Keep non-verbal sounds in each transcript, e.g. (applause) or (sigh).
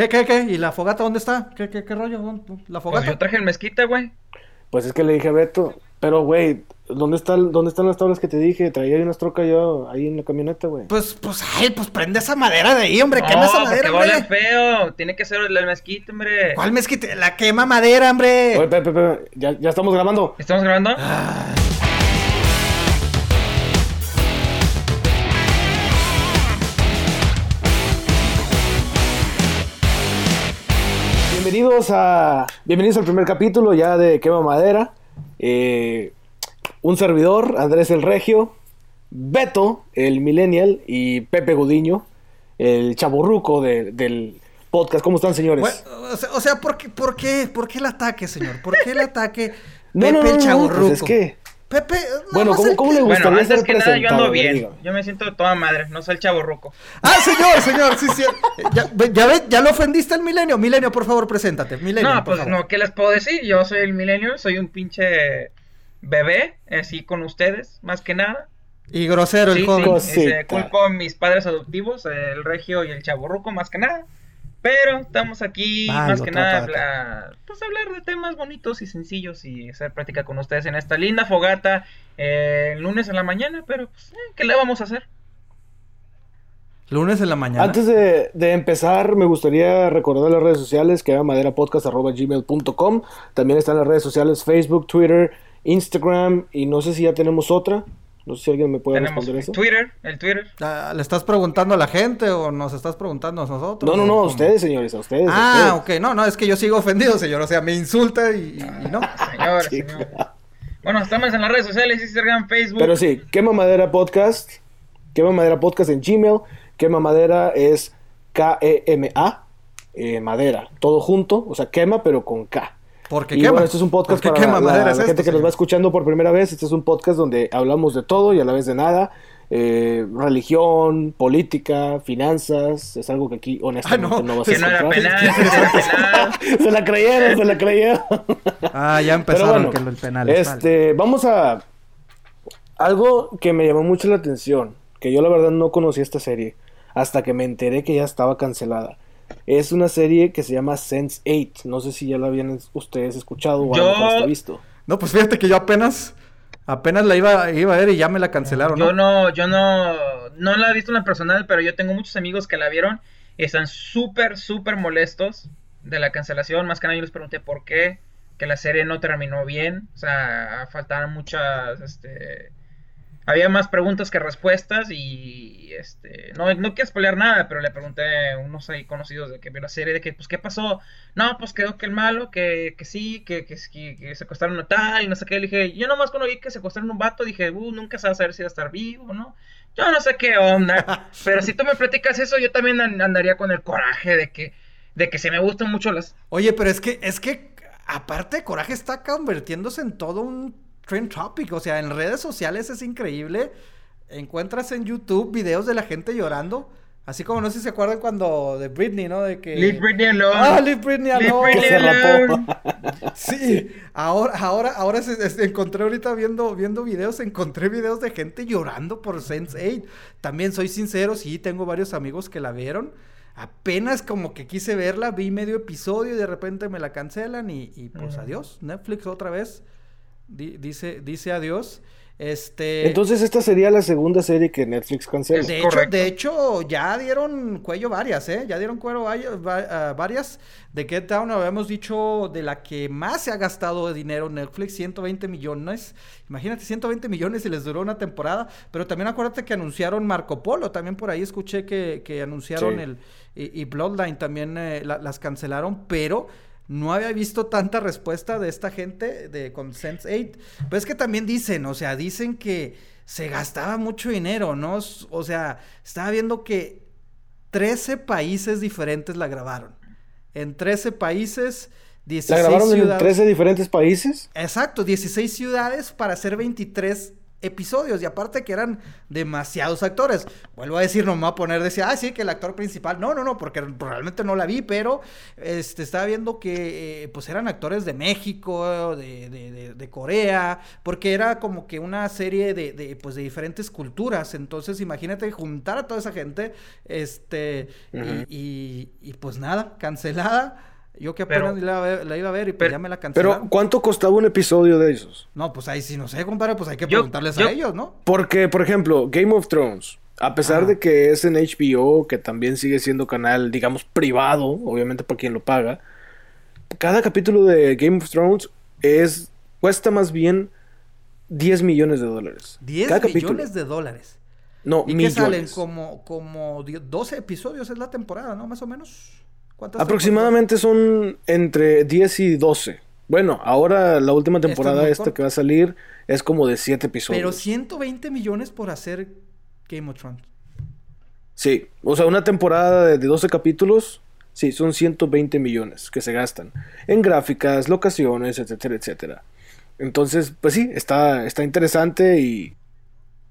¿Qué, qué, qué? ¿Y la fogata dónde está? ¿Qué, qué, qué rollo? ¿La Pues fogata? yo traje el mezquite, güey. Pues es que le dije a Beto, pero güey, ¿dónde, está, ¿dónde están las tablas que te dije? Traía ahí unas trocas yo ahí en la camioneta, güey. Pues, pues, ay, pues prende esa madera de ahí, hombre. Quema esa No, madera, huele hombre. feo. Tiene que ser el el mezquite, hombre. ¿Cuál mezquite? La quema madera, hombre. Oye, Pepe, Pepe, ya, ya estamos grabando. ¿Estamos grabando? Ah. Bienvenidos a bienvenidos al primer capítulo ya de Quema Madera. Eh, un servidor, Andrés el Regio, Beto, el Millennial, y Pepe Gudiño, el chaburruco de- del podcast. ¿Cómo están, señores? Bueno, o sea, ¿por, qué, por, qué, ¿por qué el ataque, señor? ¿por qué el ataque? Pepe no, no, el no, chavorruco. pues es que... Pepe, Bueno, ¿cómo- el- cómo le gusta? Bueno, antes ser que nada, yo ando bien. Yo me siento de toda madre. No soy el chavo ruco. Ah, señor, señor, sí, sí. Ya, ya, ve- ya lo ofendiste al milenio. Milenio, por favor, preséntate. Milenio, No, por pues favor. no, ¿qué les puedo decir? Yo soy el milenio, soy un pinche bebé, así con ustedes, más que nada. Y grosero el Sí, joven. sí, culpo a mis padres adoptivos, el regio y el chaborruco, más que nada. Pero estamos aquí, Ah, más que nada, hablar, pues hablar de temas bonitos y sencillos y hacer práctica con ustedes en esta linda fogata eh, el lunes en la mañana, pero pues, eh, ¿qué le vamos a hacer? Lunes en la mañana. Antes de, de empezar, me gustaría recordar las redes sociales, que maderaPodcast.gmail.com. También están las redes sociales Facebook, Twitter, Instagram y no sé si ya tenemos otra. No sé si alguien me puede Tenemos responder eso. Twitter, el Twitter. Ah, ¿Le estás preguntando a la gente o nos estás preguntando a nosotros? No, no, no, a ustedes, señores, a ustedes. a Ah, ustedes. ok. No, no, es que yo sigo ofendido, señor. O sea, me insulta y, y- y no. Señor, señor. Bueno, estamos en las redes sociales, Instagram, Facebook. Pero sí, Quema Madera Podcast, Quema Madera Podcast en Gmail, Quema Madera es K-E-M-A, eh, Madera, todo junto, o sea, quema pero con K. Porque Y quema. bueno, este es un podcast Porque para quema la, gente esto, que nos va escuchando por primera vez. Este es un podcast donde hablamos de todo y a la vez de nada. Eh, religión, política, finanzas, es algo que aquí honestamente Ah, no. no, vas a que no era penal, que no era (laughs) penal. se la creyeron, se la creyeron. Ah, ya empezaron bueno, que el penal. vale. este, vamos a algo que me llamó mucho la atención, que yo la verdad no conocía esta serie hasta que me enteré que ya estaba cancelada. Es una serie que se llama Sense 8. No sé si ya la habían ustedes escuchado o Yo- hasta visto. No, pues fíjate que yo apenas. Apenas la iba, iba a ver y ya me la cancelaron, ¿no? Yo no, yo no, no la he visto en la personal, pero yo tengo muchos amigos que la vieron y están súper, súper molestos de la cancelación. Más que nada yo les pregunté por qué, que la serie no terminó bien, o sea, faltaban muchas, este, había más preguntas que respuestas y, este, no, no quiero spoilear nada, pero le pregunté a unos ahí conocidos de que vio la serie, de que, pues, ¿qué pasó? No, pues quedó que el malo, que, que sí, que, que, que, secuestraron a tal y no sé qué. Le dije, yo nomás cuando vi que secuestraron a un vato, dije, uh, nunca se va a saber si va a estar vivo no. Yo no sé qué onda, (laughs) pero si tú me platicas eso, yo también an- andaría con el coraje de que, de que se me gustan mucho las... Oye, pero es que, es que, aparte, Coraje está convirtiéndose en todo un trend topic. O sea, en redes sociales es increíble. Encuentras en YouTube videos de la gente llorando. Así como no sé si se acuerdan cuando de Britney, ¿no? De que. Leave Britney alone. Ah, Leave Britney Leave alone. Britney se rapó. alone. (laughs) Sí, ahora, ahora, ahora se, se- encontré ahorita viendo, viendo videos, encontré videos de gente llorando por Sense8. También soy sincero, sí, tengo varios amigos que la vieron. Apenas como que quise verla, vi medio episodio y de repente me la cancelan y, y pues Mm. adiós. Netflix otra vez di- dice, dice adiós. Este. Entonces esta sería la segunda serie que Netflix cancela. De hecho, de hecho, ya dieron cuello varias, ¿eh? Ya dieron cuello ah, varias. De Get Down habíamos dicho de la que más se ha gastado de dinero Netflix, 120 millones. Imagínate, 120 millones y les duró una temporada. Pero también acuérdate que anunciaron Marco Polo. También por ahí escuché que, que anunciaron Sí. el... Y, y Bloodline también eh, la- las cancelaron, pero... No había visto tanta respuesta de esta gente de con Sense8. Pero es que también dicen, o sea, dicen que se gastaba mucho dinero, ¿no? O sea, estaba viendo que 13 países diferentes la grabaron. En 13 países, 16 ¿La grabaron en ciudades. 13 diferentes países? Exacto, 16 ciudades para hacer 23 episodios y aparte que eran demasiados actores. Vuelvo a decir, no me voy a poner decir, ah, sí, que el actor principal. No, no, no, porque realmente no la vi, pero este, estaba viendo que eh, pues eran actores de México, de, de, de, Corea, porque era como que una serie de, pues, de diferentes culturas. Entonces, imagínate juntar a toda esa gente, este, y, y pues nada, cancelada. Yo que apenas la, iba a ver y pues ya me la cancelaron. Pero, ¿cuánto costaba un episodio de esos? No, pues ahí sí no sé, compadre, pues hay que preguntarles a ellos, ¿no? Porque, por ejemplo, Game of Thrones, a pesar de que es en HBO, que también sigue siendo canal, digamos, privado, obviamente para quien lo paga, cada capítulo de Game of Thrones es cuesta más bien 10 millones de dólares. 10 millones de dólares. No, ¿Y millones. salen? Como, como 12 episodios es la temporada, ¿no? Más o menos. Aproximadamente son entre 10 y 12. Bueno, ahora la última temporada esta que va a salir es como de 7 episodios. Pero 120 millones por hacer Game of Thrones. Sí, o sea, una temporada de 12 capítulos, sí, son 120 millones que se gastan en gráficas, locaciones, etcétera, etcétera. Entonces, pues sí, está, está interesante y,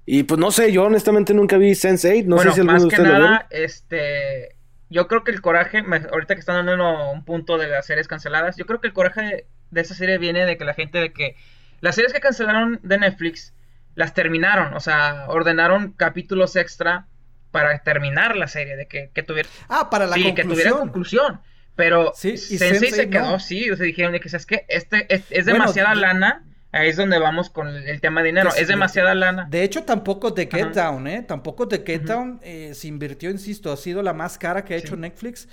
y pues no sé, yo honestamente nunca vi Sense8, no sé si alguno más que nada, este yo creo que el coraje, ahorita que están dando un punto de las series canceladas, yo creo que el coraje de, esa serie viene de que la gente de que las series que cancelaron de Netflix las terminaron, o sea, ordenaron capítulos extra para terminar la serie, de que, que tuviera... Ah, para la sí, que tuviera conclusión. Pero sí, Sensei, se quedó, sí, o sea, dijeron de que, ¿sabes qué? Este, es, demasiada lana Ahí es donde vamos con el tema de dinero. Es demasiada lana. De hecho, tampoco The Get Down, ¿eh? Tampoco The Get Down eh, se invirtió, insisto, ha sido la más cara que ha hecho Netflix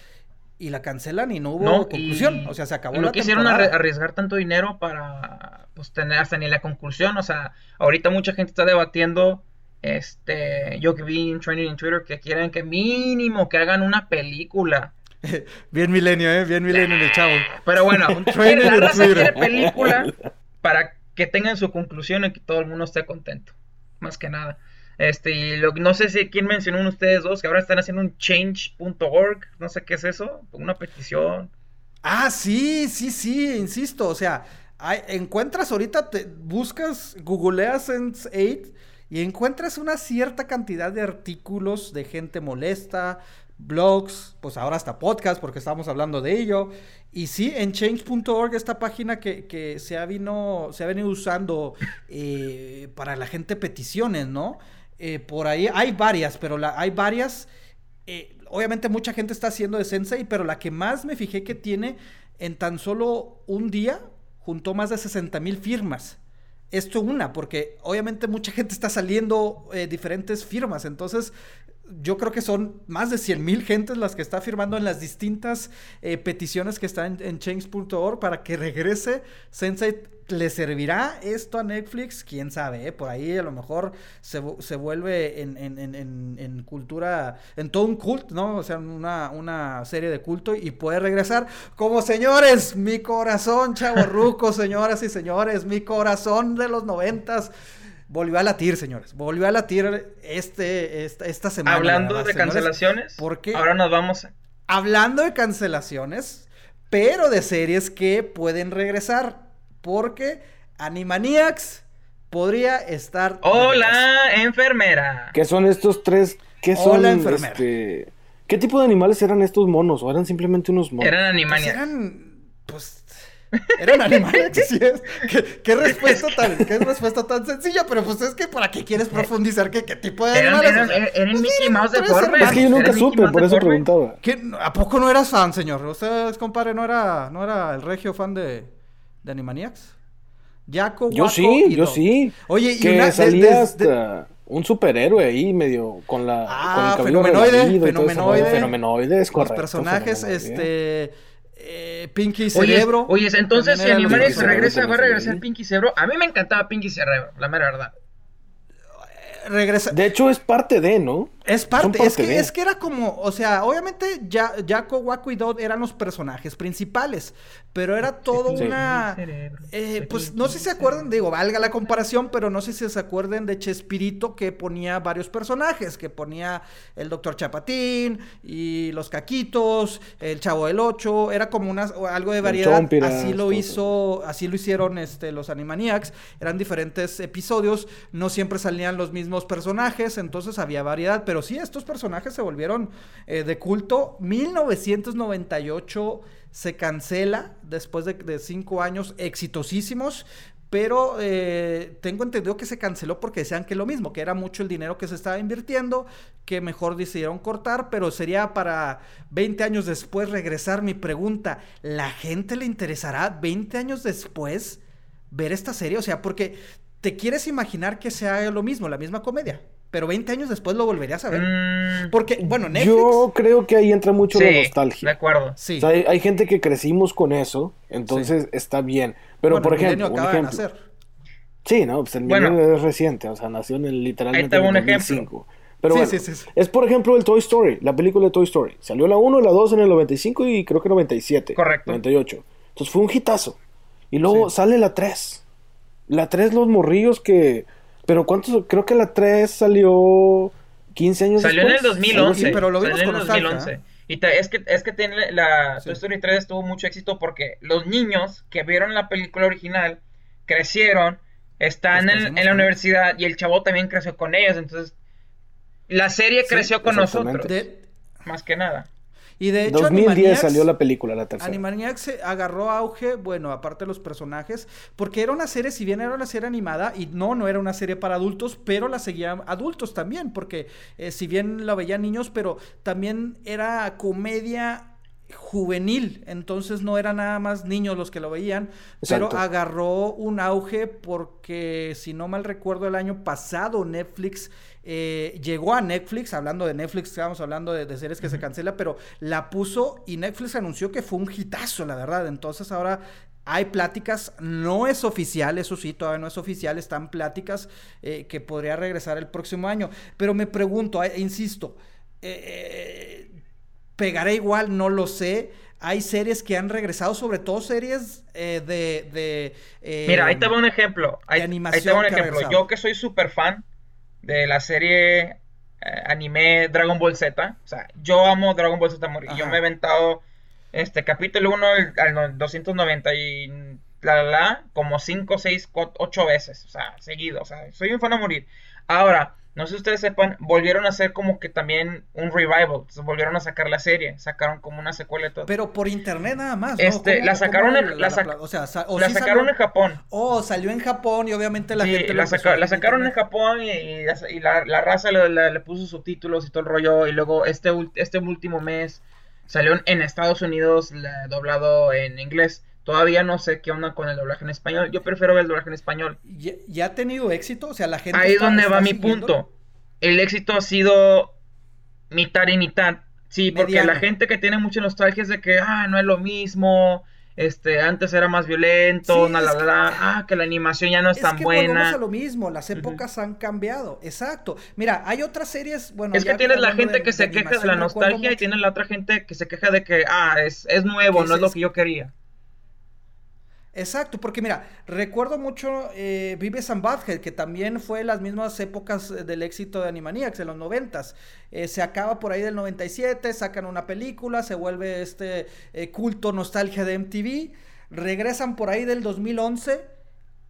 y la cancelan y no hubo conclusión. O sea, se acabó y no quisieron arriesgar tanto dinero para pues tener hasta ni la conclusión. O sea, ahorita mucha gente está debatiendo. Este, yo que vi en training en Twitter que quieren que mínimo que hagan una película. (laughs) Bien milenio, ¿eh? Bien milenio el chavo. Pero bueno, (laughs) la raza quiere película (laughs) para que tengan su conclusión y que todo el mundo esté contento. Más que nada. Este, y lo, no sé si quién mencionó uno ustedes dos, que ahora están haciendo un change.org, no sé qué es eso, una petición. Ah, sí, sí, sí, insisto, o sea, encuentras ahorita, te buscas, googleas Sense8 y encuentras una cierta cantidad de artículos de gente molesta, blogs, pues ahora hasta podcast, porque estamos hablando de ello. Y sí, en change.org, esta página que, se, ha vino, se ha venido usando eh, para la gente peticiones, ¿no? Eh, por ahí hay varias, pero la, hay varias. Eh, obviamente mucha gente está haciendo de Sensei, pero la que más me fijé que tiene en tan solo un día, juntó más de 60 mil firmas esto una, porque obviamente mucha gente está saliendo diferentes firmas, entonces yo creo que son más de 100 mil gentes las que está firmando en las distintas eh, peticiones que están en, change.org para que regrese Sensei. ¿Le servirá esto a Netflix? Quién sabe, eh? por ahí a lo mejor se, vuelve en, cultura, en todo un culto, ¿no? O sea, una, una serie de culto y puede regresar como señores, mi corazón, chavo ruco, señoras y señores, mi corazón de los noventas volvió a latir, señores. Volvió a latir este, esta, semana. Hablando de cancelaciones. Porque ahora nos vamos. A... Hablando de cancelaciones, pero de series que pueden regresar. Porque Animaniacs podría estar. ¡Hola, enfermera! ¿Qué son estos tres? ¿Qué son? Hola, enfermera. Este... ¿Qué tipo de animales eran estos monos? ¿O eran simplemente unos monos? Eran Animaniacs. Pues eran. Pues eran animales, (laughs) sí es. ¿Qué, respuesta tan, qué respuesta tan sencilla, pero pues es que para qué quieres profundizar qué, qué tipo de eran, eran pues Mickey Mouse de forma. Es que yo nunca supe, por eso preguntaba. ¿A poco no eras fan, señor? ¿Usted, compadre, no era, no era el regio fan de, de Animaniacs? Jaco, yo sí, yo sí. Oye, y que una, salía hasta un superhéroe ahí medio con la ah, con el fenomenoide, fenomenoide, fenomenoide, es correcto. Los personajes, este eh, Pinky Cerebro. Oye, entonces si Animaniacs regresa, va a regresar Pinky Cerebro. A mí me encantaba Pinky Cerebro, la mera verdad. Regresa. De hecho, es parte de, ¿no? Es parte, es que, de. es que era como, o sea, obviamente ya Jaco, Waco y Dot eran los personajes principales, pero era todo Sí. una, eh, pues no sé si se acuerdan, digo, valga la comparación, pero no sé si se acuerdan de Chespirito que ponía varios personajes, que ponía el Doctor Chapatín y los Caquitos, el Chavo del Ocho, era como una, algo de variedad, Chompiras, así lo hizo, así lo hicieron este, los Animaniacs, eran diferentes episodios, no siempre salían los mismos personajes, entonces había variedad, pero sí, estos personajes se volvieron eh, de culto. 1998 se cancela después de, cinco años exitosísimos. Pero eh, tengo entendido que se canceló porque decían que lo mismo, que era mucho el dinero que se estaba invirtiendo, que mejor decidieron cortar, pero sería para 20 años después regresar. Mi pregunta, ¿la gente le interesará 20 años después ver esta serie? O sea, porque te quieres imaginar que sea lo mismo, la misma comedia, pero 20 años después lo volverías a ver. Mm, Porque, bueno, Netflix... Yo creo que ahí entra mucho la sí, de nostalgia. acuerdo. Sí. O sea, hay, hay gente que crecimos con eso, entonces está bien. Pero, Bueno, por el milenio ejemplo, un acaba de ejemplo. nacer. Sí, no, pues el Bueno. milenio es reciente, o sea, nació en el, literalmente en el un ejemplo. 2005. Pero Sí, bueno, sí, sí, sí. es por ejemplo el Toy Story, la película de Toy Story. Salió la 1, la 2 en el 95 y creo que 97. Correcto. 98. Entonces fue un hitazo. Y luego Sí. sale la 3. La 3 los morrillos que... Pero ¿cuántos? Creo que la 3 salió 15 años Salió en el después. 2011. Sí, pero lo vimos salió en con el nostalgia, 2011. Y ta- es que, es que tiene la Sí. Toy Story 3 tuvo mucho éxito porque los niños que vieron la película original crecieron, están Pues en, en la con- universidad y el chavo también creció con ellos. Entonces, la serie Sí, creció con exactamente. nosotros, De- más que nada. Y de hecho, 2010 Animaniacs- salió la película, la tercera. Animaniacs se agarró auge, bueno, aparte de los personajes, porque era una serie, si bien era una serie animada, y no, no era una serie para adultos, pero la seguían adultos también, porque eh, si bien la veían niños, pero también era comedia juvenil, entonces no era nada más niños los que lo veían, pero agarró un auge porque, si no mal recuerdo, el año pasado Netflix eh, llegó a Netflix, hablando de Netflix, estábamos hablando de, de series que se cancela, pero la puso y Netflix anunció que fue un hitazo, la verdad. Entonces ahora hay pláticas, no es oficial, eso sí, todavía no es oficial, están pláticas eh, que podría regresar el próximo año. Pero me pregunto, eh, insisto, eh, ¿pegará igual? No lo sé. Hay series que han regresado, sobre todo series de... de Mira, ahí te va un ejemplo. Ahí, ahí te animación va un ejemplo. Yo que soy súper fan de la serie eh, anime Dragon Ball Z. O sea, yo amo Dragon Ball Z a morir. Yo me he aventado este capítulo 1 al, al no- 290 y la la la como 5, 6, 8 veces. O sea, seguido. O sea, soy un fan a morir. Ahora, no sé si ustedes sepan, volvieron a hacer como que también un revival. Entonces, volvieron a sacar la serie. Sacaron como una secuela y todo. Pero por internet nada más. ¿no? Este, ¿Cómo- la sacaron en- la la- sac- o sea, sa- o la sí sacaron salió- en Japón. Oh, salió en Japón y obviamente la Sí, gente la, saca- la sacaron en. Japón y, y la, y la- la raza le, puso subtítulos y todo el rollo. Y luego este, este último mes salió en- Estados Unidos la- doblado en inglés. Todavía no sé qué onda con el doblaje en español. Yo prefiero ver el doblaje en español. ¿Ya, ya ha tenido éxito? O sea, la gente Ahí es donde va mi punto. El éxito ha sido mitad y mitad. Sí, porque Mediano. la gente que tiene mucha nostalgia es de que, ah, no es lo mismo. Este, antes era más violento, Sí, na, la, la, que- la, ah, que la animación ya no es, Es tan que buena. a lo mismo, las épocas han cambiado, exacto. Mira, hay otras series, bueno, Es que tienes la gente de- que se de queja de la nostalgia y tienes la otra gente que se queja de que, ah, es, es nuevo, no es lo que yo quería. Exacto, porque mira, recuerdo mucho eh, Vives and Butthead, que también fue las mismas épocas eh, del éxito de Animaniacs, en los noventas. Eh, se acaba por ahí del 97, sacan una película, se vuelve este eh, culto nostalgia de MTV, regresan por ahí del 2011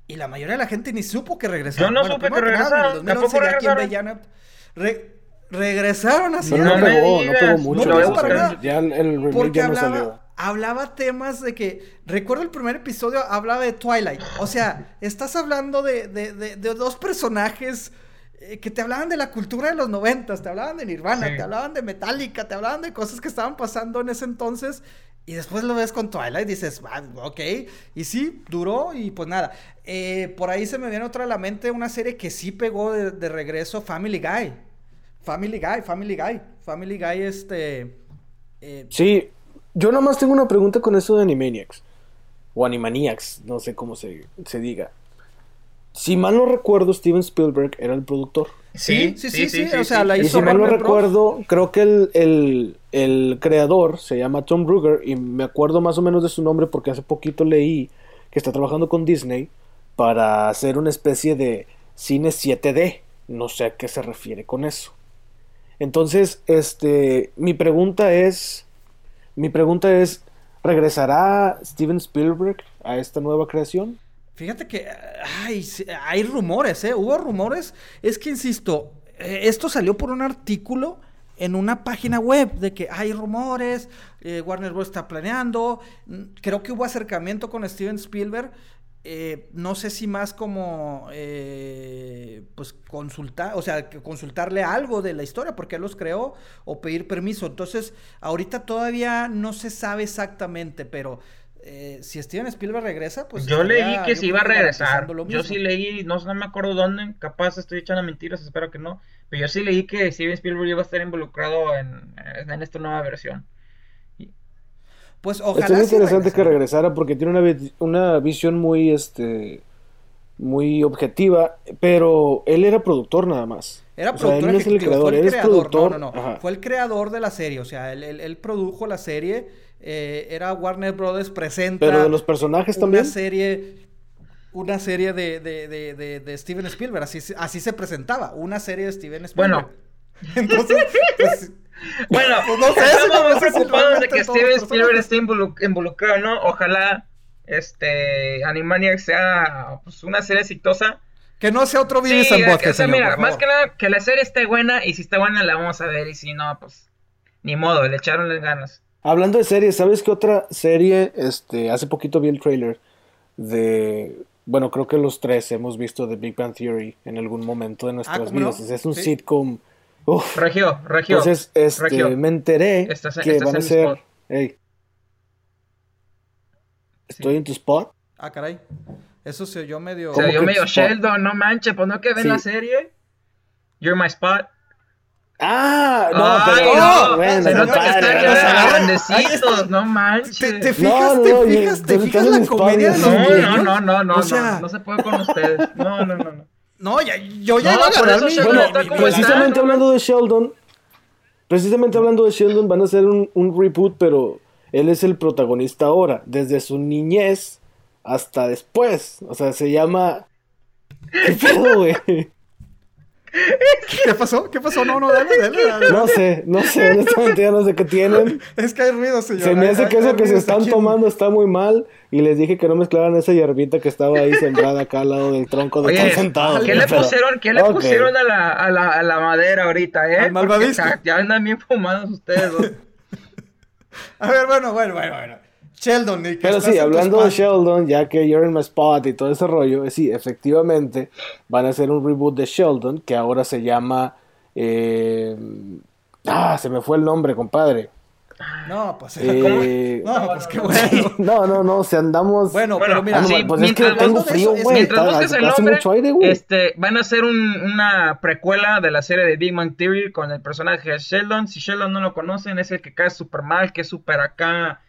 y la mayoría de la gente ni supo que regresaron. Yo no supe que nada, regresaron, en el 2011 ¿tampoco ya regresaron? veía Net- re- regresaron así. No, No no me pegó, no pegó mucho. para nada. Ya el, el remake Porque ya no hablaba, salió. Hablaba temas de que. Recuerdo el primer episodio, hablaba de Twilight. O sea, (laughs) estás hablando de, de- de- de dos personajes eh, que te hablaban de la cultura de los noventas, te hablaban de Nirvana, Sí. te hablaban de Metallica, te hablaban de cosas que estaban pasando en ese entonces. Y después lo ves con Twilight y dices, "Ah, ok. Y sí, duró y pues nada. Eh, por ahí se me viene otra a la mente una serie que sí pegó de, de regreso, Family Guy. Family Guy, Family Guy. Family Guy, este. eh, Sí, yo nomás tengo una pregunta con eso de Animaniacs. O Animaniacs, no sé cómo se, se diga. si mal no recuerdo, Steven Spielberg era el productor. Sí, sí, sí, sí, o sea, la Y hizo si mal no recuerdo, creo que el, el- el creador se llama Tom Ruger y me acuerdo más o menos de su nombre porque hace poquito leí que está trabajando con Disney para hacer una especie de cine 7D. No sé a qué se refiere con eso. Entonces, este, mi pregunta es, mi pregunta es, ¿regresará Steven Spielberg a esta nueva creación? Fíjate que hay rumores, ¿eh? Hubo rumores. Es que, insisto, eh, esto salió por un artículo en una página web de que hay rumores, eh, Warner Bros. está planeando. Mm, Creo que hubo acercamiento con Steven Spielberg. Eh, no sé si más como eh, pues consultar, o sea, consultarle algo de la historia porque él los creó o pedir permiso. Entonces, ahorita todavía no se sabe exactamente, pero eh, si Steven Spielberg regresa, pues yo leí que se iba a regresar. Yo sí leí, no, no me acuerdo dónde, capaz estoy echando mentiras, espero que no. Pero yo sí leí que Steven Spielberg iba a estar involucrado en, en esta nueva versión. Pues Estaría ojalá sí interesante que regresara. porque tiene una, una visión muy, este, muy objetiva, pero él era productor nada más. Era O sea, él productor no es el creador, fue el él es creador, productor. no, no, no, fue el creador de la serie, o sea, él, él- él produjo la serie, eh, era Warner Brothers presenta Pero de los personajes una también. serie, una serie de, de, de, de, de Steven Spielberg, así, se- así se presentaba, una serie de Steven Spielberg. Bueno. (laughs) Entonces, pues, Bueno, (laughs) Pues no sé, estamos muy preocupados de que Steven Spielberg esté involu- involucrado, ¿no? Ojalá este Animaniacs sea pues, una serie exitosa. que no sea otro Sí, Beavis and que- Butthead, o sea, señor, mira, por más favor. que nada que la serie esté buena y si está buena la vamos a ver y si no, pues ni modo, le echaron las ganas. Hablando de series, ¿sabes qué otra serie? Este, hace poquito vi el trailer de, bueno, creo que los tres hemos visto The Big Bang Theory en algún momento de nuestras Ah, ¿cómo vidas. no? Es un Sí. sitcom. Uf. Regio, Regio. Entonces, este, Regio. me enteré Estás- que estás van a en mi ser. spot. Ey. ¿Estoy en tu spot? Ah, caray, eso se oyó medio... Se ¿Cómo dio que medio spot? Sheldon, no manches, pues no que ven Sí. la serie. You're my spot. Ah, no, Ay, pero no, bueno, se nota que están ya grandecitos, no manches. ¿Te, te No, fijas, no, te no, fijas, yo- te fijas la comedia de los No, no, no, no, no, O no, sea, no se puede con ustedes. No, no, no, no. No, ya, yo ya No, iba a mi... Bueno, precisamente hablando de Sheldon, precisamente hablando de Sheldon, van a hacer un, un reboot, pero él es el protagonista ahora, desde su niñez hasta después. O sea, se llama. ¿Qué pedo, güey? ¿Qué pasó? ¿Qué pasó? No, no, dale, dale, dale. No sé, no sé, honestamente ya no sé qué tienen. Es que hay ruido, señor. Se me hace hay- que eso hay que se están aquí. tomando está muy mal. Y les dije que no mezclaran esa hierbita que estaba ahí sembrada acá al lado del tronco de Oye, están sentados. ¿qué le pusieron, qué le pusieron a la, a la, a la madera ahorita, eh? Al malvavisco. Porque, Ya andan bien fumados ustedes dos. (laughs) A ver, bueno, bueno, bueno, bueno. Sheldon, y que Pero sí, hablando de. Sheldon, ya que you're in my spot y todo ese rollo, eh, sí, efectivamente van a hacer un reboot de Sheldon que ahora se llama. eh, ah, se me fue el nombre, compadre. No, pues... Eh, (laughs) No, pues qué bueno. (laughs) no, no, no, si andamos. Bueno, pero mira... Ah, sí, pues es que mientras tengo frío, eso, güey. Mientras está- busques el hace nombre, mucho aire, este, van a hacer un- una precuela de la serie de Big Bang Theory con el personaje de Sheldon. Si Sheldon no lo conocen, es el que cae súper mal, que es súper acá.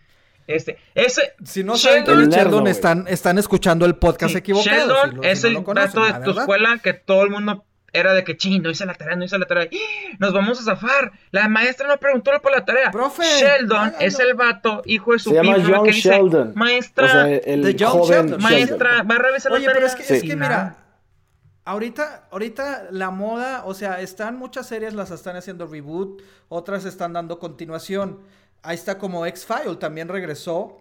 Este, ese, Si no saben Sheldon- El Sheldon, están, están escuchando el podcast sí, equivocado. Sheldon si lo- es si no el dato de tu verdad. escuela que todo el mundo era de que, ching, no hice la tarea, no hice la tarea. ¡Ah! Nos vamos a zafar. La maestra no preguntó por la tarea. Profe, Sheldon es el vato, hijo de su Se llama dice, maestra, o sea, el The Young joven Sheldon. maestra, Sheldon. va a revisar Oye, la pero tarea. es que, es que mira, ahorita, ahorita la moda, o sea, están muchas series, las están haciendo reboot, otras están dando continuación. Ahí está como X-File, también regresó.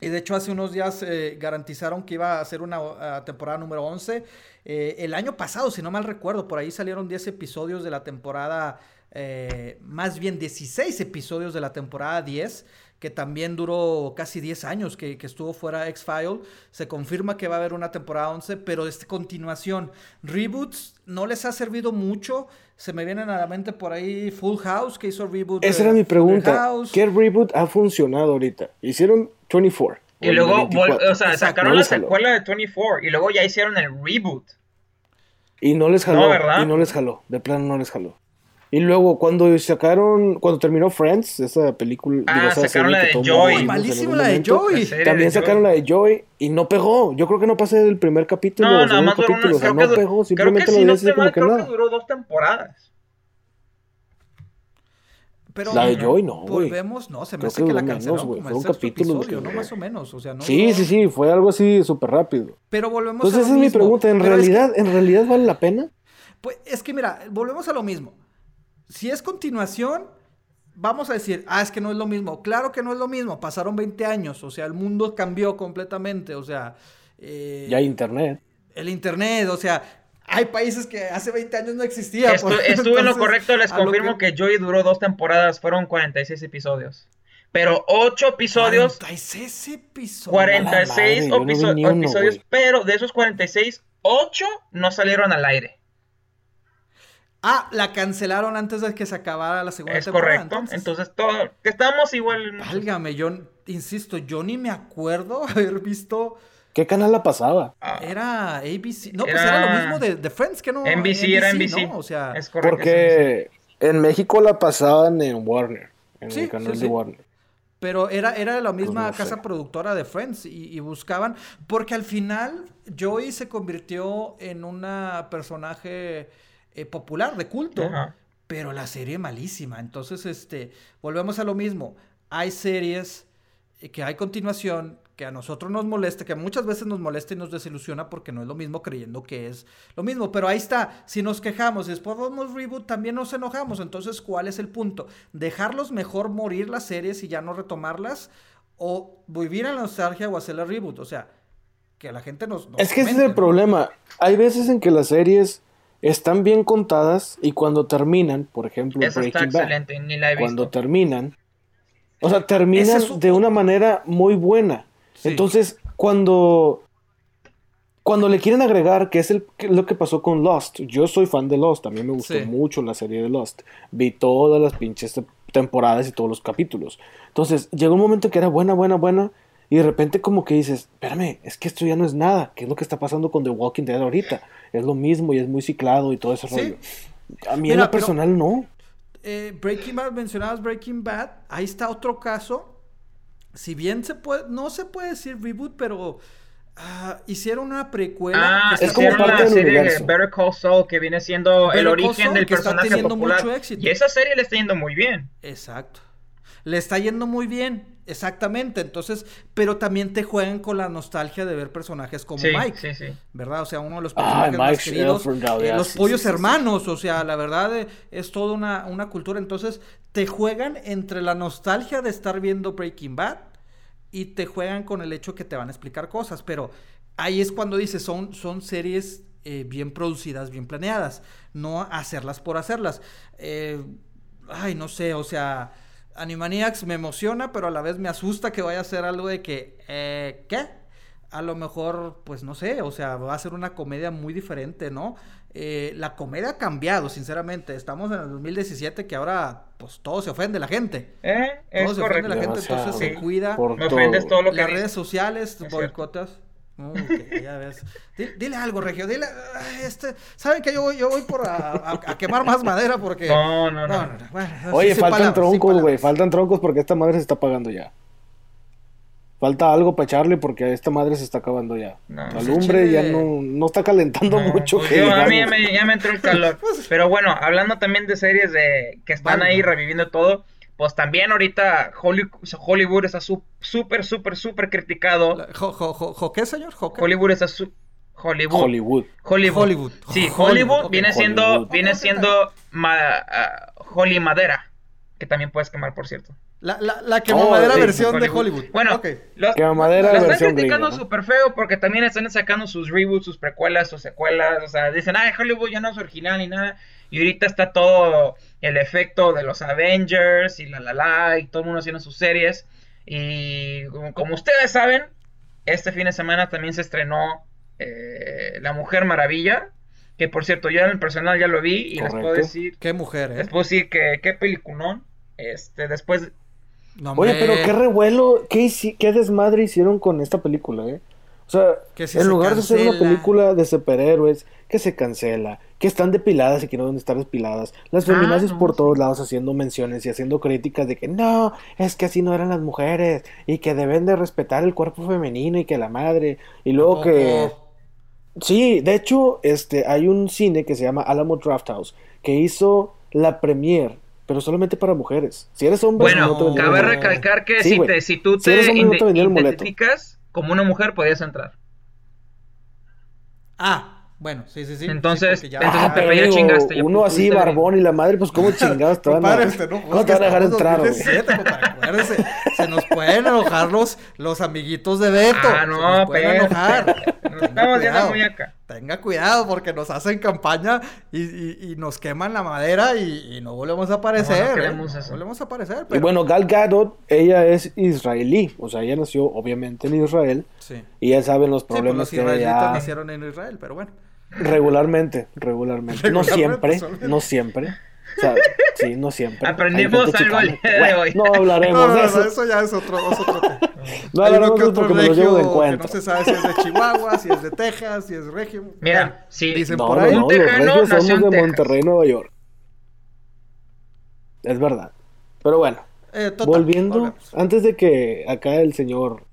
Y de hecho hace unos días eh, garantizaron que iba a ser una temporada número 11. Eh, el año pasado, si no mal recuerdo, por ahí salieron 10 episodios de la temporada, eh, más bien 16 episodios de la temporada 10, que también duró casi 10 años que, que estuvo fuera X-File. Se confirma que va a haber una temporada 11, pero de continuación, reboots no les ha servido mucho. Se me vienen a la mente por ahí Full House, que hizo reboot. de Esa era mi pregunta. House. ¿Qué reboot ha funcionado ahorita? Hicieron 24. Y luego, 24, vol- o sea, Exacto, sacaron no la secuela de 24 y luego ya hicieron el reboot. Y no les jaló. No, ¿verdad? Y no les jaló. De plano no les jaló. Y luego cuando sacaron, cuando terminó Friends, esa película, Ah, digo, esa sacaron la que de Joy. Malísima la de Joy. También de sacaron Joy. la de Joy y no pegó. Yo creo que no pasé del primer capítulo No, o nada más capítulo. una, O sea, no que, pegó. creo que Simplemente si lo no mal, que creo que nada. duró dos temporadas. Pero La de Joy no, güey. Volvemos, no, se me Creo hace que que, la menos, cancelaron güey. como Fue un capítulo episodio, que ¿no? Más o menos, o sea, no Sí, duró- sí, sí, fue algo así súper rápido. Pero volvemos Entonces a esa lo es mi pregunta. ¿En Pero es que- realidad, ¿En realidad vale la pena? Pues es que mira, volvemos a lo mismo. Si es continuación, vamos a decir, ah, es que no es lo mismo. Claro que no es lo mismo. Pasaron 20 años, o sea, el mundo cambió completamente, o sea, eh, Ya hay internet. el internet, o sea, hay países que hace 20 años no existía. Estu- (laughs) estuve en lo correcto, les lo confirmo que... Joy duró dos temporadas, fueron 46 episodios. Pero 8 episodios, 46 episodios. 46 A la madre, yo no vi episo- ni uno, episodios, pero de esos 46, 8 no salieron al aire. Ah, la cancelaron antes de que se acabara la segunda Es temporada. correcto. Entonces, todo, estamos igual. Válgame, yo insisto, yo ni me acuerdo (laughs) haber visto. ¿Qué canal la pasaba? Ah, Era ABC. No, pues Era- lo mismo de, de Friends, que no. NBC, era NBC. ¿no? O sea, es correcto. Porque en México la pasaban en Warner. En Sí, el canal sí, de sí. Warner. pero era, era la misma no sé. casa productora de Friends y, y buscaban. Porque al final, Joey se convirtió en una personaje eh, popular, de culto. Ajá. Pero la serie malísima. Entonces, este, volvemos a lo mismo. Hay series eh, que hay continuación que a nosotros nos molesta, que muchas veces nos molesta y nos desilusiona porque no es lo mismo creyendo que es lo mismo. Pero ahí está, si nos quejamos y después vamos reboot, también nos enojamos. Entonces, ¿cuál es el punto? ¿Dejarlos mejor morir las series y ya no retomarlas? ¿O vivir en la nostalgia o hacerle reboot? O sea, que la gente nos... nos Es que ese es el ¿no? problema. Hay veces en que las series están bien contadas y cuando terminan, por ejemplo, Eso está Breaking Bad, excelente, ni la he visto. cuando terminan, o sea, terminan Ese es un- de una manera muy buena. Sí. Entonces, cuando cuando le quieren agregar, que es el, que- lo que pasó con Lost, yo soy fan de Lost, también me gustó Sí. mucho la serie de Lost, vi todas las pinches te- temporadas y todos los capítulos. Entonces, llegó un momento que era buena, buena, buena, y de repente como que dices, espérame, es que esto ya no es nada, ¿qué es lo que está pasando con The Walking Dead ahorita? Es lo mismo y es muy ciclado y todo ese Sí. rollo. A mí Mira, en lo pero- personal no. eh, Breaking Bad, mencionabas Breaking Bad, ahí está otro caso. Si bien se puede, no se puede decir reboot, pero ah, hicieron una precuela. Ah, que es como parte la del serie de. Better Call Saul, que viene siendo Better el origen Saul, del que está personaje teniendo popular. mucho éxito. Y esa serie le está yendo muy bien. Exacto. Le está yendo muy bien, exactamente. Entonces, pero también te juegan con la nostalgia de ver personajes como Sí, Mike. sí, sí. ¿Verdad? O sea, uno de los Ah, personajes más Mike queridos. Eh, los sí, pollos sí, sí, sí. hermanos, o sea, la verdad eh, es toda una, una cultura. Entonces, te juegan entre la nostalgia de estar viendo Breaking Bad y te juegan con el hecho que te van a explicar cosas. Pero ahí es cuando dices, son, son series eh, bien producidas, bien planeadas, no hacerlas por hacerlas. Eh, ay, no sé, o sea, Animaniacs me emociona, pero a la vez me asusta que vaya a ser algo de que, eh, ¿qué? A lo mejor, pues no sé, o sea, va a ser una comedia muy diferente, ¿no? Eh, la comedia ha cambiado, sinceramente. Estamos en el 2017 que ahora, pues todo se ofende la gente. ¿Eh? Es Todo se ofende correcto. la gente, Demasiado, entonces se cuida. Por Me ofendes todo lo que Las redes sociales, Es cierto. boicotas. No, ok, ya ves. Di- Dile, algo, Regio. Dile, este, ¿saben que yo voy, yo voy por a, a- a quemar más madera porque. No, no, no. bueno, Oye, faltan palabras, troncos, güey. Faltan troncos porque esta madre se está apagando ya. Falta algo para echarle porque esta madre se está acabando ya. No. La Pues lumbre ya no, no está calentando No, mucho. pues yo- a mí ya me, ya me entró el calor. (laughs) Pero bueno, hablando también de series de que están Vale. ahí reviviendo todo, pues también ahorita Holly- Hollywood está su- súper, súper, súper criticado. La- jo- jo- jo- jo- ¿Qué, señor? Hollywood está su- Hollywood. Hollywood. Hollywood. Hollywood. Sí, Hollywood, viene siendo, Hollywood. viene siendo ma- ah, Holly Madera, que también puedes quemar, por cierto. La, la, la quemadera Oh, sí, versión de Hollywood. Bueno, Ok. los, Quemadera la están versión criticando ¿no? súper feo porque también están sacando sus reboots, sus precuelas, sus secuelas. O sea, dicen, ay, Hollywood ya no es original ni nada. Y ahorita está todo el efecto de los Avengers y la la la, y todo el mundo haciendo sus series. Y como, como ustedes saben, este fin de semana también se estrenó eh, La Mujer Maravilla. Que por cierto, yo en el personal ya lo vi y les puedo decir, Qué mujer, ¿eh? les puedo decir que qué peliculón. Este, después No, Oye, pero qué revuelo, qué, qué desmadre hicieron con esta película, ¿eh? O sea, Que si en se lugar de hacer una película de superhéroes, que se cancela, que están depiladas y que no deben estar depiladas. Las feminazis Ah, no, por sí. todos lados haciendo menciones y haciendo críticas de que no, es que así no eran las mujeres y que deben de respetar el cuerpo femenino y que la madre. Y luego que... Sí, de hecho, este, hay un cine que se llama Alamo Drafthouse que hizo la premiere, pero solamente para mujeres. Si eres hombre, Bueno, no te cabe recalcar que Sí, si, te, si tú Si te hombre, no te identificas como una mujer, podías entrar. Ah, bueno, sí, sí, sí. Entonces, sí, ya- entonces Ah, Pepe, pero ya digo, chingaste, ya uno así, barbón y la madre, pues cómo (laughs) chingados te van a, usted no ¿cómo te van a dejar entrar, güey? 2017, compadre, acuérdese. Se nos pueden enojar los, los amiguitos de Beto. Ah, se no, nos pueden pero- enojar. Nos Tenga estamos cuidado. muy acá. Tenga cuidado porque nos hacen campaña y, y- y nos queman la madera y, y no volvemos a aparecer. No, no ¿eh? queremos eso. No volvemos a aparecer. Y bueno, Gal Gadot, ella es israelí, o sea, ella nació obviamente en Israel sí. y ya saben los Sí, pues problemas los que israelitas ella nacieron en Israel, pero bueno. Regularmente, regularmente, no Regularmente, siempre, no siempre. O sea, sí, no siempre. Aprendimos algo el chicana. día de Bueno, hoy. No hablaremos No, no, de no, eso. eso ya es otro, es otro tema. No Hay hablaremos uno de que eso otro porque me lo llevo de encuentro. no se sabe si es de Chihuahua, si es de Texas, si es regio. Mira, sí. Dicen No, por ahí. no, los regios somos de Texas. Monterrey, Nueva York. Es verdad. Pero bueno, Eh, total, volviendo, volvemos. antes de que acá el señor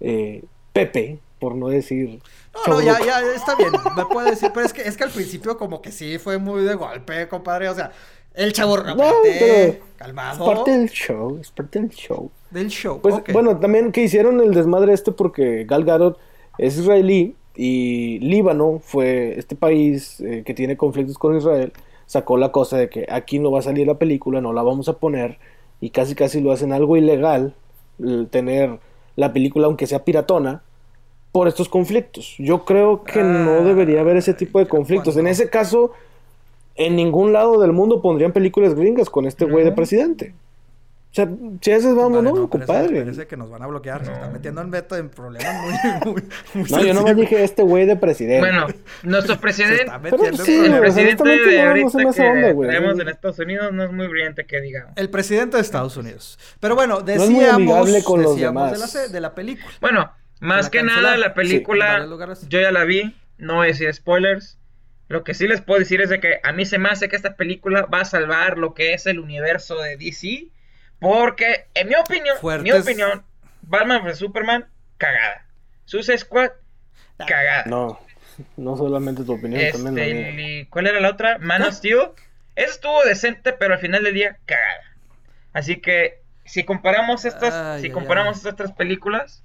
eh, Pepe, por no decir... No, no, ya, ya, está bien, me puede decir, pero es que, es que al principio como que sí fue muy de golpe, compadre, o sea, el chavo No, pero calmado, Es parte del show, es parte del show. del show, Pues bueno, también que hicieron el desmadre este porque Gal Gadot es israelí y Líbano fue este país eh, que tiene conflictos con Israel, sacó la cosa de que aquí no va a salir la película, no la vamos a poner y casi casi lo hacen algo ilegal el tener la película aunque sea piratona por estos conflictos. Yo creo que no Ah, debería haber ese tipo de conflictos. En cuando- ese caso, en ningún lado del mundo pondrían películas gringas con este güey de No. presidente. O sea, si a veces vamos, Compadre, ¿no? espérese, Compadre. espérese que nos van a bloquear, se No. está metiendo en Beto en problemas muy, (laughs) muy, muy No, yo nomás dije este güey de presidente. Bueno, nuestro Se presidente, Pero en sí, el presidente de no- no ahorita se me hace que onda, güey. tenemos en Estados Unidos no es muy brillante que digamos. El presidente de Estados Unidos. Pero bueno, es decíamos, muy amigable con los decíamos de, la, demás. se- de la película. Bueno, más que nada la película yo ya la vi, no voy a decir spoilers. Lo que sí les puedo decir es de que a mí se me hace que esta película va a salvar lo que es el universo de DC, porque en mi opinión, Fuertes- mi opinión, Batman vs Superman cagada. Suicide Squad cagada. No, no solamente tu opinión, también la Este, mía. y- ¿cuál era la otra? Man of Steel. Eso estuvo decente, pero al final del día cagada. Así que si comparamos estas, Ay, si ay, comparamos ay. estas tres películas,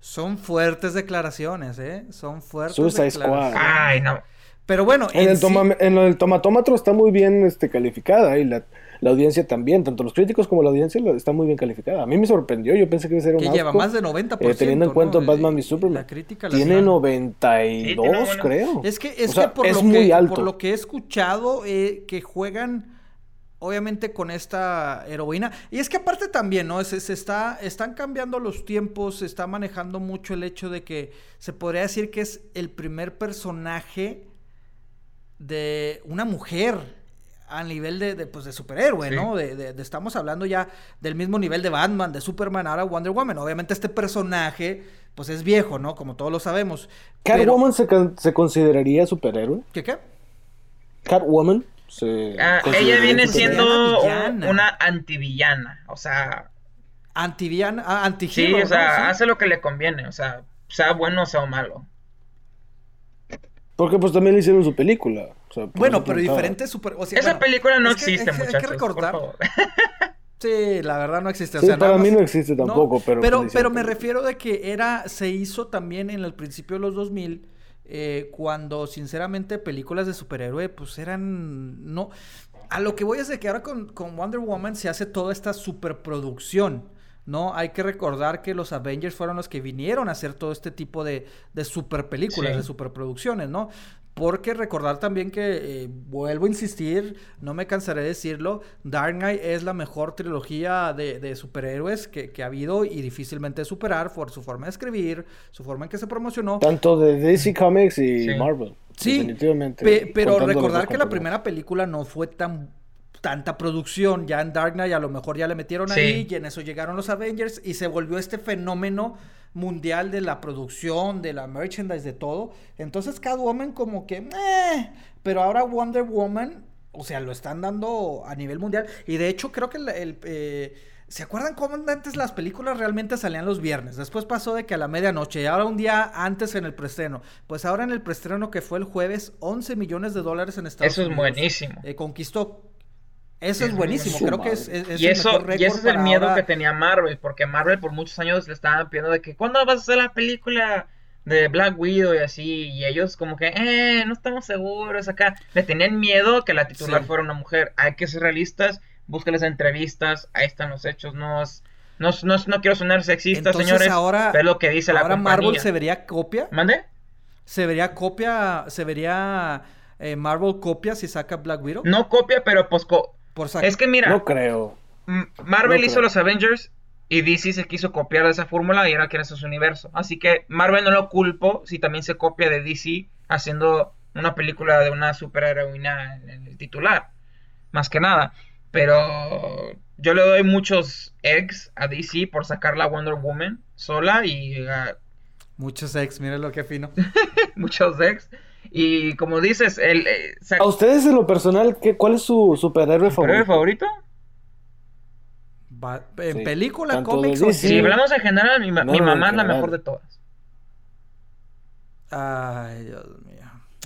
Son fuertes declaraciones, ¿eh? Son fuertes Suicide declaraciones. Squad. ay no. Pero bueno, En el, sí- toma- en el tomatómetro está muy bien este, calificada y la, la audiencia también, tanto los críticos como la audiencia lo- está muy bien calificada. A mí me sorprendió, yo pensé que iba a ser un que lleva más de 90%. eh, teniendo en cuenta ¿no? Batman Y- Superman. La crítica la Tiene está- 92, Sí, creo. Es que, es O sea, que por, es lo muy que, alto. por lo que he escuchado, eh, que juegan obviamente con esta heroína. Y es que aparte también, ¿no? Se, se está, están cambiando los tiempos, se está manejando mucho el hecho de que se podría decir que es el primer personaje de una mujer a nivel de, de, pues, de superhéroe, Sí. ¿no? De, de- de- estamos hablando ya del mismo nivel de Batman, de Superman, ahora Wonder Woman. Obviamente este personaje, pues es viejo, ¿no? Como todos lo sabemos. Pero- ¿Catwoman se, se consideraría superhéroe? ¿Qué qué? ¿Catwoman? Se Ah, ella viene siendo una antivillana. O sea, Antiviana, ah, anti sí, o sea, hace lo que le conviene. O sea, sea bueno o sea malo. Porque pues también le hicieron su película. o sea, por Bueno, pero diferente super... o sea, Esa bueno, película no es que- existe, hay que recordar- Por favor. (laughs) Sí, la verdad no existe. o Sí, sea, para mí no existe tampoco, pero Pero, pues pero me refiero de que era, se hizo también en el principio de los 2000, eh, cuando sinceramente películas de superhéroe, pues eran, no, a lo que voy es de que ahora con, con Wonder Woman se hace toda esta superproducción, ¿no? Hay que recordar que los Avengers fueron los que vinieron a hacer todo este tipo de, de super películas, Sí. de superproducciones, ¿no? Porque recordar también que, eh, vuelvo a insistir, no me cansaré de decirlo, Dark Knight es la mejor trilogía de, de superhéroes que, que ha habido y difícilmente superar por su forma de escribir, su forma en que se promocionó. Tanto de DC Comics y Sí. Marvel. Sí, definitivamente. pe- pero recordar que la primera película no fue tan tanta producción, ya en Dark Knight a lo mejor ya le metieron Sí. ahí y en eso llegaron los Avengers y se volvió este fenómeno mundial de la producción, de la merchandise, de todo. Entonces Catwoman como que, eh, pero ahora Wonder Woman, o sea, lo están dando a nivel mundial. Y de hecho creo que el... el, eh, ¿Se acuerdan cómo antes las películas realmente salían los viernes? Después pasó de que a la medianoche y ahora un día antes en el preestreno. Pues ahora en el preestreno que fue el jueves, 11 millones de dólares en Estados Eso es Unidos. buenísimo. Eh, conquistó. Eso es buenísimo. Creo que es, es- es y el eso, y ese es el miedo ahora. que tenía Marvel, porque Marvel por muchos años le estaban pidiendo de que ¿cuándo vas a hacer la película de Black Widow y así? Y ellos como que, eh, no estamos seguros acá. Le tenían miedo que la titular Sí. fuera una mujer. Hay que ser realistas, búsquenles entrevistas, ahí están los hechos, no es- no, no, no quiero sonar sexista, Entonces señores, ahora, es lo que dice la ahora compañía. Marvel se vería copia. ¿Mande? Se vería copia. Se vería eh, Marvel copia si saca Black Widow. No copia, pero pues... co- Por sacar. Es que mira... No creo. Marvel No hizo creo. los Avengers y DC se quiso copiar de esa fórmula y ahora quiere hacer su universo. Así que Marvel no lo culpo si también se copia de DC haciendo una película de una superheroína en en el titular. Más que nada. Pero yo le doy muchos eggs a DC por sacar la Wonder Woman sola y ah, Muchos ex, miren lo que fino. (laughs) muchos eggs. Y como dices, el eh, A ustedes en lo personal, ¿qué, ¿cuál es su superhéroe ¿superhéroe favorito? favorito? Va- en Sí, película, tanto cómics de o DC. Si Sí. hablamos en general, mi, ma- No, mi no, mamá es la mejor de todas. Ay, Dios mío.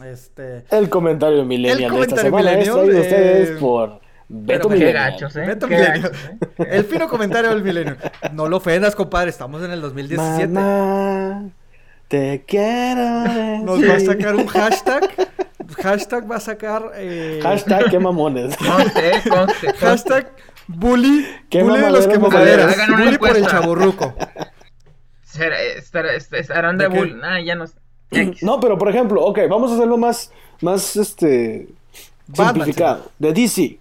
Este. El comentario millennial de esta comentario semana es eh, ustedes por Beto qué Qué gachos, ¿eh? Beto Qué gachos, ¿eh? El fino comentario del milenio. No lo ofendas, compadre. Estamos en el 2017. Mamá, te quiero. Nos va a decir. sacar un hashtag. (laughs) Hashtag va a sacar. eh, Hashtag qué (laughs) mamones. Conste, conste, conste. hashtag bully. Qué bully de los una Bully por el encuesta. chaburruco. Estarán de ¿De qué? bull. Ah, ya no. (clears throat) No, pero por ejemplo, ok, vamos a hacerlo más, más este, Batman, simplificado. De DC.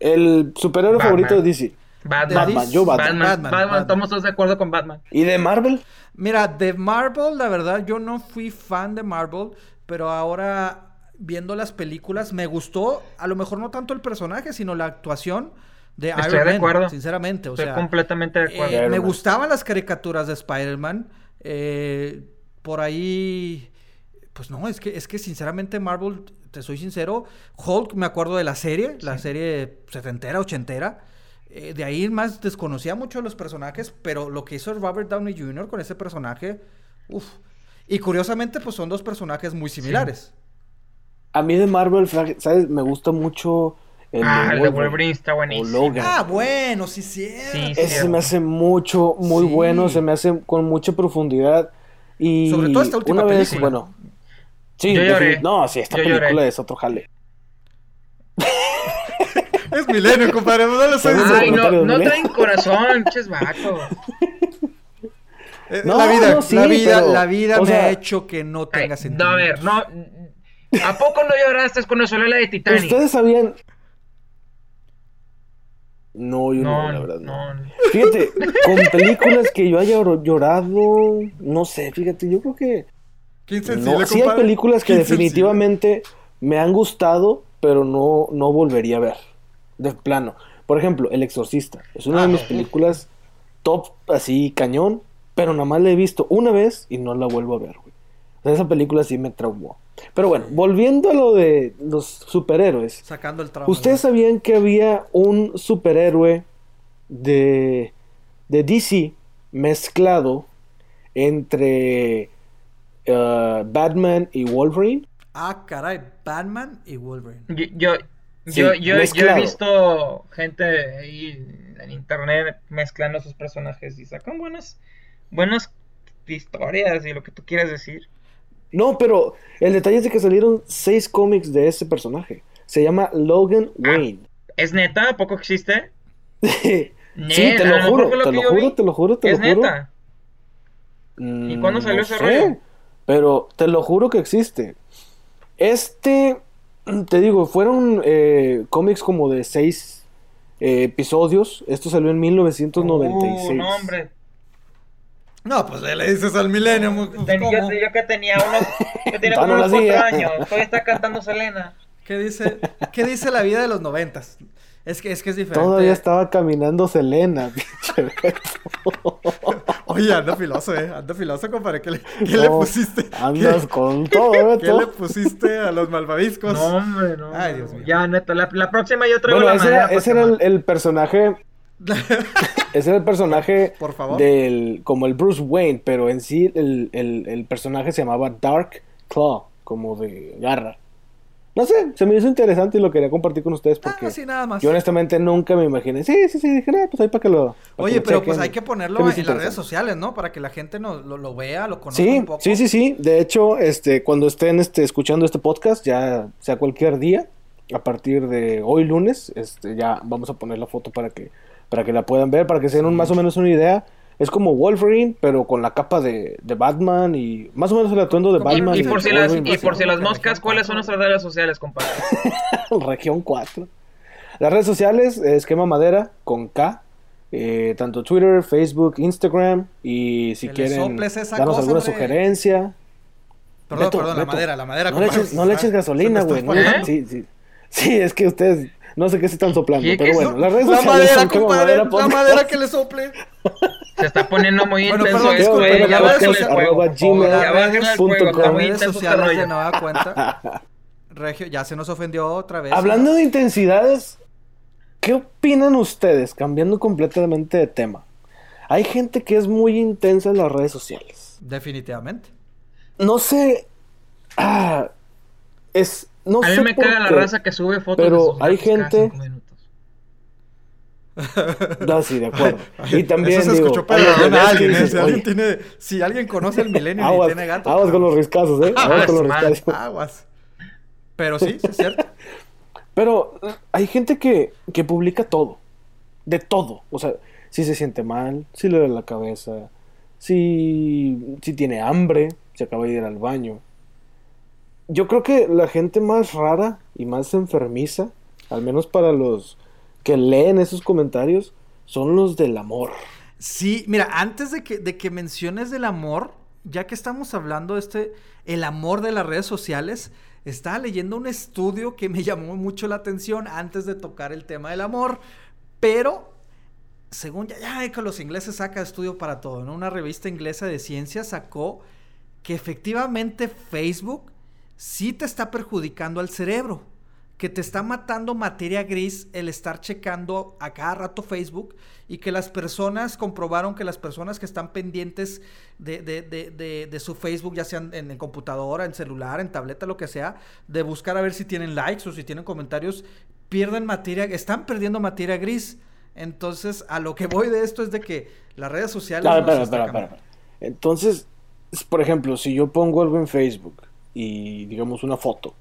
El superhéroe Batman. favorito de DC. Batman. Batman, yo Batman. Batman. Batman, Batman, Batman. Estamos todos de acuerdo con Batman. ¿Y de Marvel? Mira, de Marvel, la verdad, yo no fui fan de Marvel, pero ahora viendo las películas me gustó, a lo mejor no tanto el personaje, sino la actuación de Estoy Iron de Man, acuerdo. sinceramente, o Estoy sea, completamente de acuerdo. eh, Iron me gustaban las caricaturas de Spider-Man, eh, por ahí, pues no, es que, es que sinceramente Marvel, te soy sincero, Hulk me acuerdo de la serie, la serie setentera, ochentera, eh, de ahí más desconocía mucho de los personajes, pero lo que hizo Robert Downey Jr. con ese personaje, uff. Y curiosamente, pues son dos personajes muy similares. A mí de Marvel, ¿sabes? Me gusta mucho el ah, el de Wolverine. Está O buenísimo. Logan. Ah, bueno, sí, sí. Sí, Ese se me hace mucho, muy Sí. bueno, se me hace con mucha profundidad. Y Sobre todo esta última una vez, película. bueno. Sí, Yo lloré. No, sí, esta Yo película lloré. es otro jale. Es milenio, compadre, no lo estoy Ay, no, no ¿no? traen corazón, pinches vatos. Eh, No, la vida, no, sí, la vida, pero, la vida me sea, ha hecho que no Ay, tenga no, sentido. a ver, no. ¿A poco no lloraste salió la de Titanic? ¿Ustedes sabían? No, yo no, No, la verdad no. no. Fíjate, (laughs) con películas que yo haya llorado, no sé, fíjate, yo creo que no, sí hay películas que definitivamente me han gustado, pero no, no volvería a ver. De plano. Por ejemplo, El Exorcista. Es una Ah, de mis no. películas top, así, cañón, pero nada más la he visto una vez y no la vuelvo a ver, güey. O sea, esa película sí me traumó. Pero bueno, volviendo a lo de los superhéroes. Sacando el trauma. ¿Ustedes sabían que había un superhéroe de, de DC mezclado entre uh, Batman y Wolverine? Ah, caray, Batman y Wolverine. Yo, yo, Sí, yo, yo, yo he visto gente ahí en internet mezclando sus personajes y sacan buenas, buenas historias y lo que tú quieras decir. No, pero el detalle es de que salieron seis cómics de ese personaje. Se llama Logan Wayne. ¿Es neta? ¿A poco existe? (laughs) sí, te lo juro, lo te lo juro, te lo juro, te ¿Es lo juro. neta? ¿Y cuándo salió ese rollo? Pero te lo juro que existe. Este, te digo, fueron eh, cómics como de seis eh, episodios. Esto salió en 1996. Uh, no, hombre. No, pues le dices al milenio. pues, Ten- yo, que tenía unos, yo tenía (laughs) Ah, como unos cuatro hacía. años. Todavía está cantando Selena. ¿Qué dice, ¿Qué dice la vida de los noventas? Es que es, que es diferente. Todavía estaba caminando Selena. (laughs) pinche. Oye, anda filoso, eh. Anda filoso, compadre. ¿Qué le, qué le No, pusiste? Andas ¿Qué, con (laughs) todo, qué le pusiste a los malvaviscos? No, hombre, no. Ay. Dios mío. Ya, neta, la, la próxima yo traigo Bueno, la ese madera era, ese era el, personaje. (laughs) Ese era el personaje Por favor. del. como el Bruce Wayne, pero en sí el, el- el personaje se llamaba Dark Claw, como de garra. No sé, se me hizo interesante y lo quería compartir con ustedes porque Ah, sí, nada más. yo honestamente nunca me imaginé. Sí, sí, sí, dije, no, pues ahí para que lo. para Oye, que pero pues chequen". hay que ponerlo en las redes sociales, ¿no? Para que la gente no, lo, lo vea, lo conozca Sí, un poco. sí, sí, sí. De hecho, este, cuando estén este, escuchando este podcast, ya sea cualquier día, a partir de hoy lunes, este, ya vamos a poner la foto para que, para que la puedan ver, para que se den un- más o menos una idea. Es como Wolverine, pero con la capa de, de Batman y más o menos el atuendo de Batman. Y, por si las, Wolverine, y por si las Región moscas, ¿cuáles son nuestras redes sociales, compadre? (laughs) Región 4. Las redes sociales, Esquema Madera, con K. eh, tanto Twitter, Facebook, Instagram. Y si Que quieren darnos cosa, alguna hombre. sugerencia. Perdón, Beto, perdón, la madera, la madera. No le eches, no le eches gasolina, güey. sí, sí. Sí, es que ustedes no sé qué se están soplando, ¿Qué? pero ¿Qué? bueno, las redes La sociales madera, compadre. Madera La madera que (laughs) le sople. Se está poniendo muy Bueno, intenso perdón, esto, güey. ya redes sociales de rollo. nueva cuenta. (laughs) Regio, ya se nos ofendió otra vez. Hablando de intensidades, ¿qué opinan ustedes? Cambiando completamente de tema. Hay gente que es muy intensa en las redes sociales. Definitivamente. No sé. Ah, es. No A mí sé me caga la raza que sube fotos pero de sus hay gente- cinco minutos. (laughs) No, sí, de acuerdo. (laughs) Y también. Eso se digo, escuchó hay pero otros a que alguien. ¿eh? dices, Si alguien, "Oye, tiene, si alguien conoce el milenio y tiene gato. aguas con los riscazos, ¿eh? Aguas con los riscazos. Aguas. Pero sí, sí es cierto. (laughs) Pero eh, hay gente que, que publica todo. De todo. O sea, si se siente mal, si le duele la cabeza, si, si tiene hambre, si acaba de ir al baño. Yo creo que la gente más rara y más enfermiza, al menos para los que leen esos comentarios, son los del amor. Sí, mira, antes de que, menciones del amor, ya que estamos hablando de este, el amor de las redes sociales, estaba leyendo un estudio que me (laughs) llamó mucho la atención antes de tocar el tema del amor, pero según ya, ya que los ingleses sacan estudio para todo, ¿no? Una revista inglesa de ciencias sacó que efectivamente Facebook sí te está perjudicando al cerebro, que te está matando materia gris el estar checando a cada rato Facebook y que las personas comprobaron que las personas que están pendientes de, de- de- de- de su Facebook, ya sean en, en computadora, en celular, en tableta, lo que sea, de buscar a ver si tienen likes o si tienen comentarios, pierden materia, están perdiendo materia gris. Entonces, a lo que voy de esto es de que las redes sociales... No, espera, cambiando. espera. Entonces, es- por ejemplo, si yo pongo algo en Facebook y digamos una foto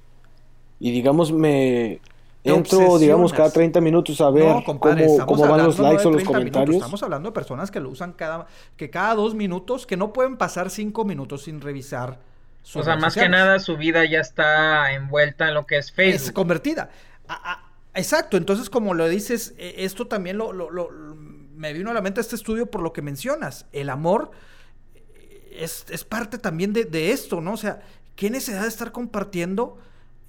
y digamos me entro, digamos, cada 30 minutos a ver No, compadre, cómo, estamos cómo van los likes de o los 30 minutos, comentarios. estamos hablando de personas que lo usan cada, que cada dos minutos, que no pueden pasar cinco minutos sin revisar. sus O sea, más que nada su vida ya está envuelta en lo que es Es Facebook. convertida. A- a- exacto, entonces como lo dices, eh, esto también lo, lo- lo- me vino a la mente este estudio por lo que mencionas. El amor eh, es, es parte también de, de esto, ¿no? O sea, ¿qué necesidad de estar compartiendo?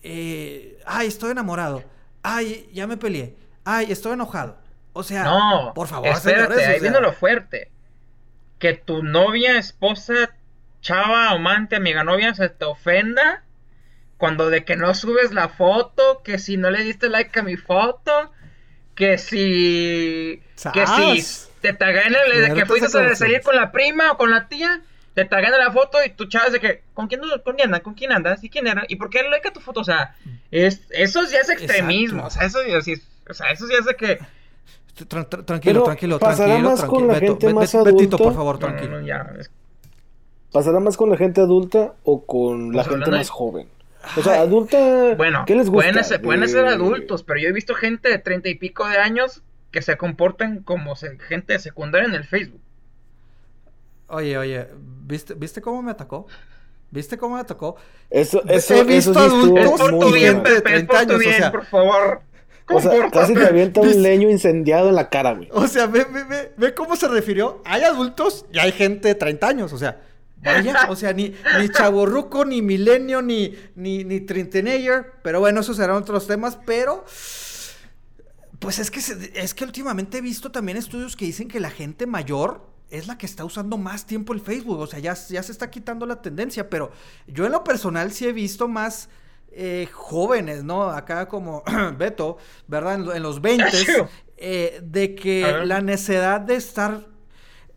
eh, ay, estoy enamorado. Ay, ya me peleé. Ay, estoy enojado. O sea, No, por favor, espérate, o ahí sea, viene lo fuerte. Que tu novia, esposa, chava, amante, amiga novia se te ofenda cuando de que no subes la foto, que si no le diste like a mi foto, que si que si te tagan el de que fuiste a salir con la prima o con la tía, te tagan la foto y tu chava es de que ¿con quién, con quién andas? ¿Con quién andas? ¿Y quién era? ¿Y por qué le like a tu foto? O sea, es eso ya es extremismo, Exacto. o sea, eso ya sí es- o sea, eso ya es de que Tran- tran- tranquilo, Pero tranquilo, pasará tranquilo, más con tranquilo. la Beto, gente más Bet- Betito, adulta. por favor, no, tranquilo. no, ya, es- ¿Pasará más con la gente adulta o con la Pues gente hablando más de- joven? O sea, adulta, Bueno, ¿qué les gusta? pueden ser, pueden ser De- adultos, pero yo he visto gente de treinta y pico de años que se comportan como se- gente de secundaria en el Facebook. Oye, oye, ¿viste, ¿viste cómo me atacó? ¿Viste cómo me atacó? Eso, He eso, visto eso sí estuvo Es adultos por tu bien, de Pepe, es 30 por tu años, o sea. por favor. O sea, casi te avienta un leño incendiado en la cara, güey. O sea, ve, ve, ve, ve cómo se refirió. Hay adultos y hay gente de 30 años, o sea, vaya, o sea, ni, ni chaborruco, ni milenio, ni, ni, ni trintenager, pero bueno, esos serán otros temas, pero... Pues es que, se- es que últimamente he visto también estudios que dicen que la gente mayor es la que está usando más tiempo el Facebook. O sea, ya, ya se está quitando la tendencia. Pero yo en lo personal sí he visto más eh, jóvenes, ¿no? Acá como (clears throat) Beto, ¿verdad? En, los 20, eh, de que la necesidad de estar,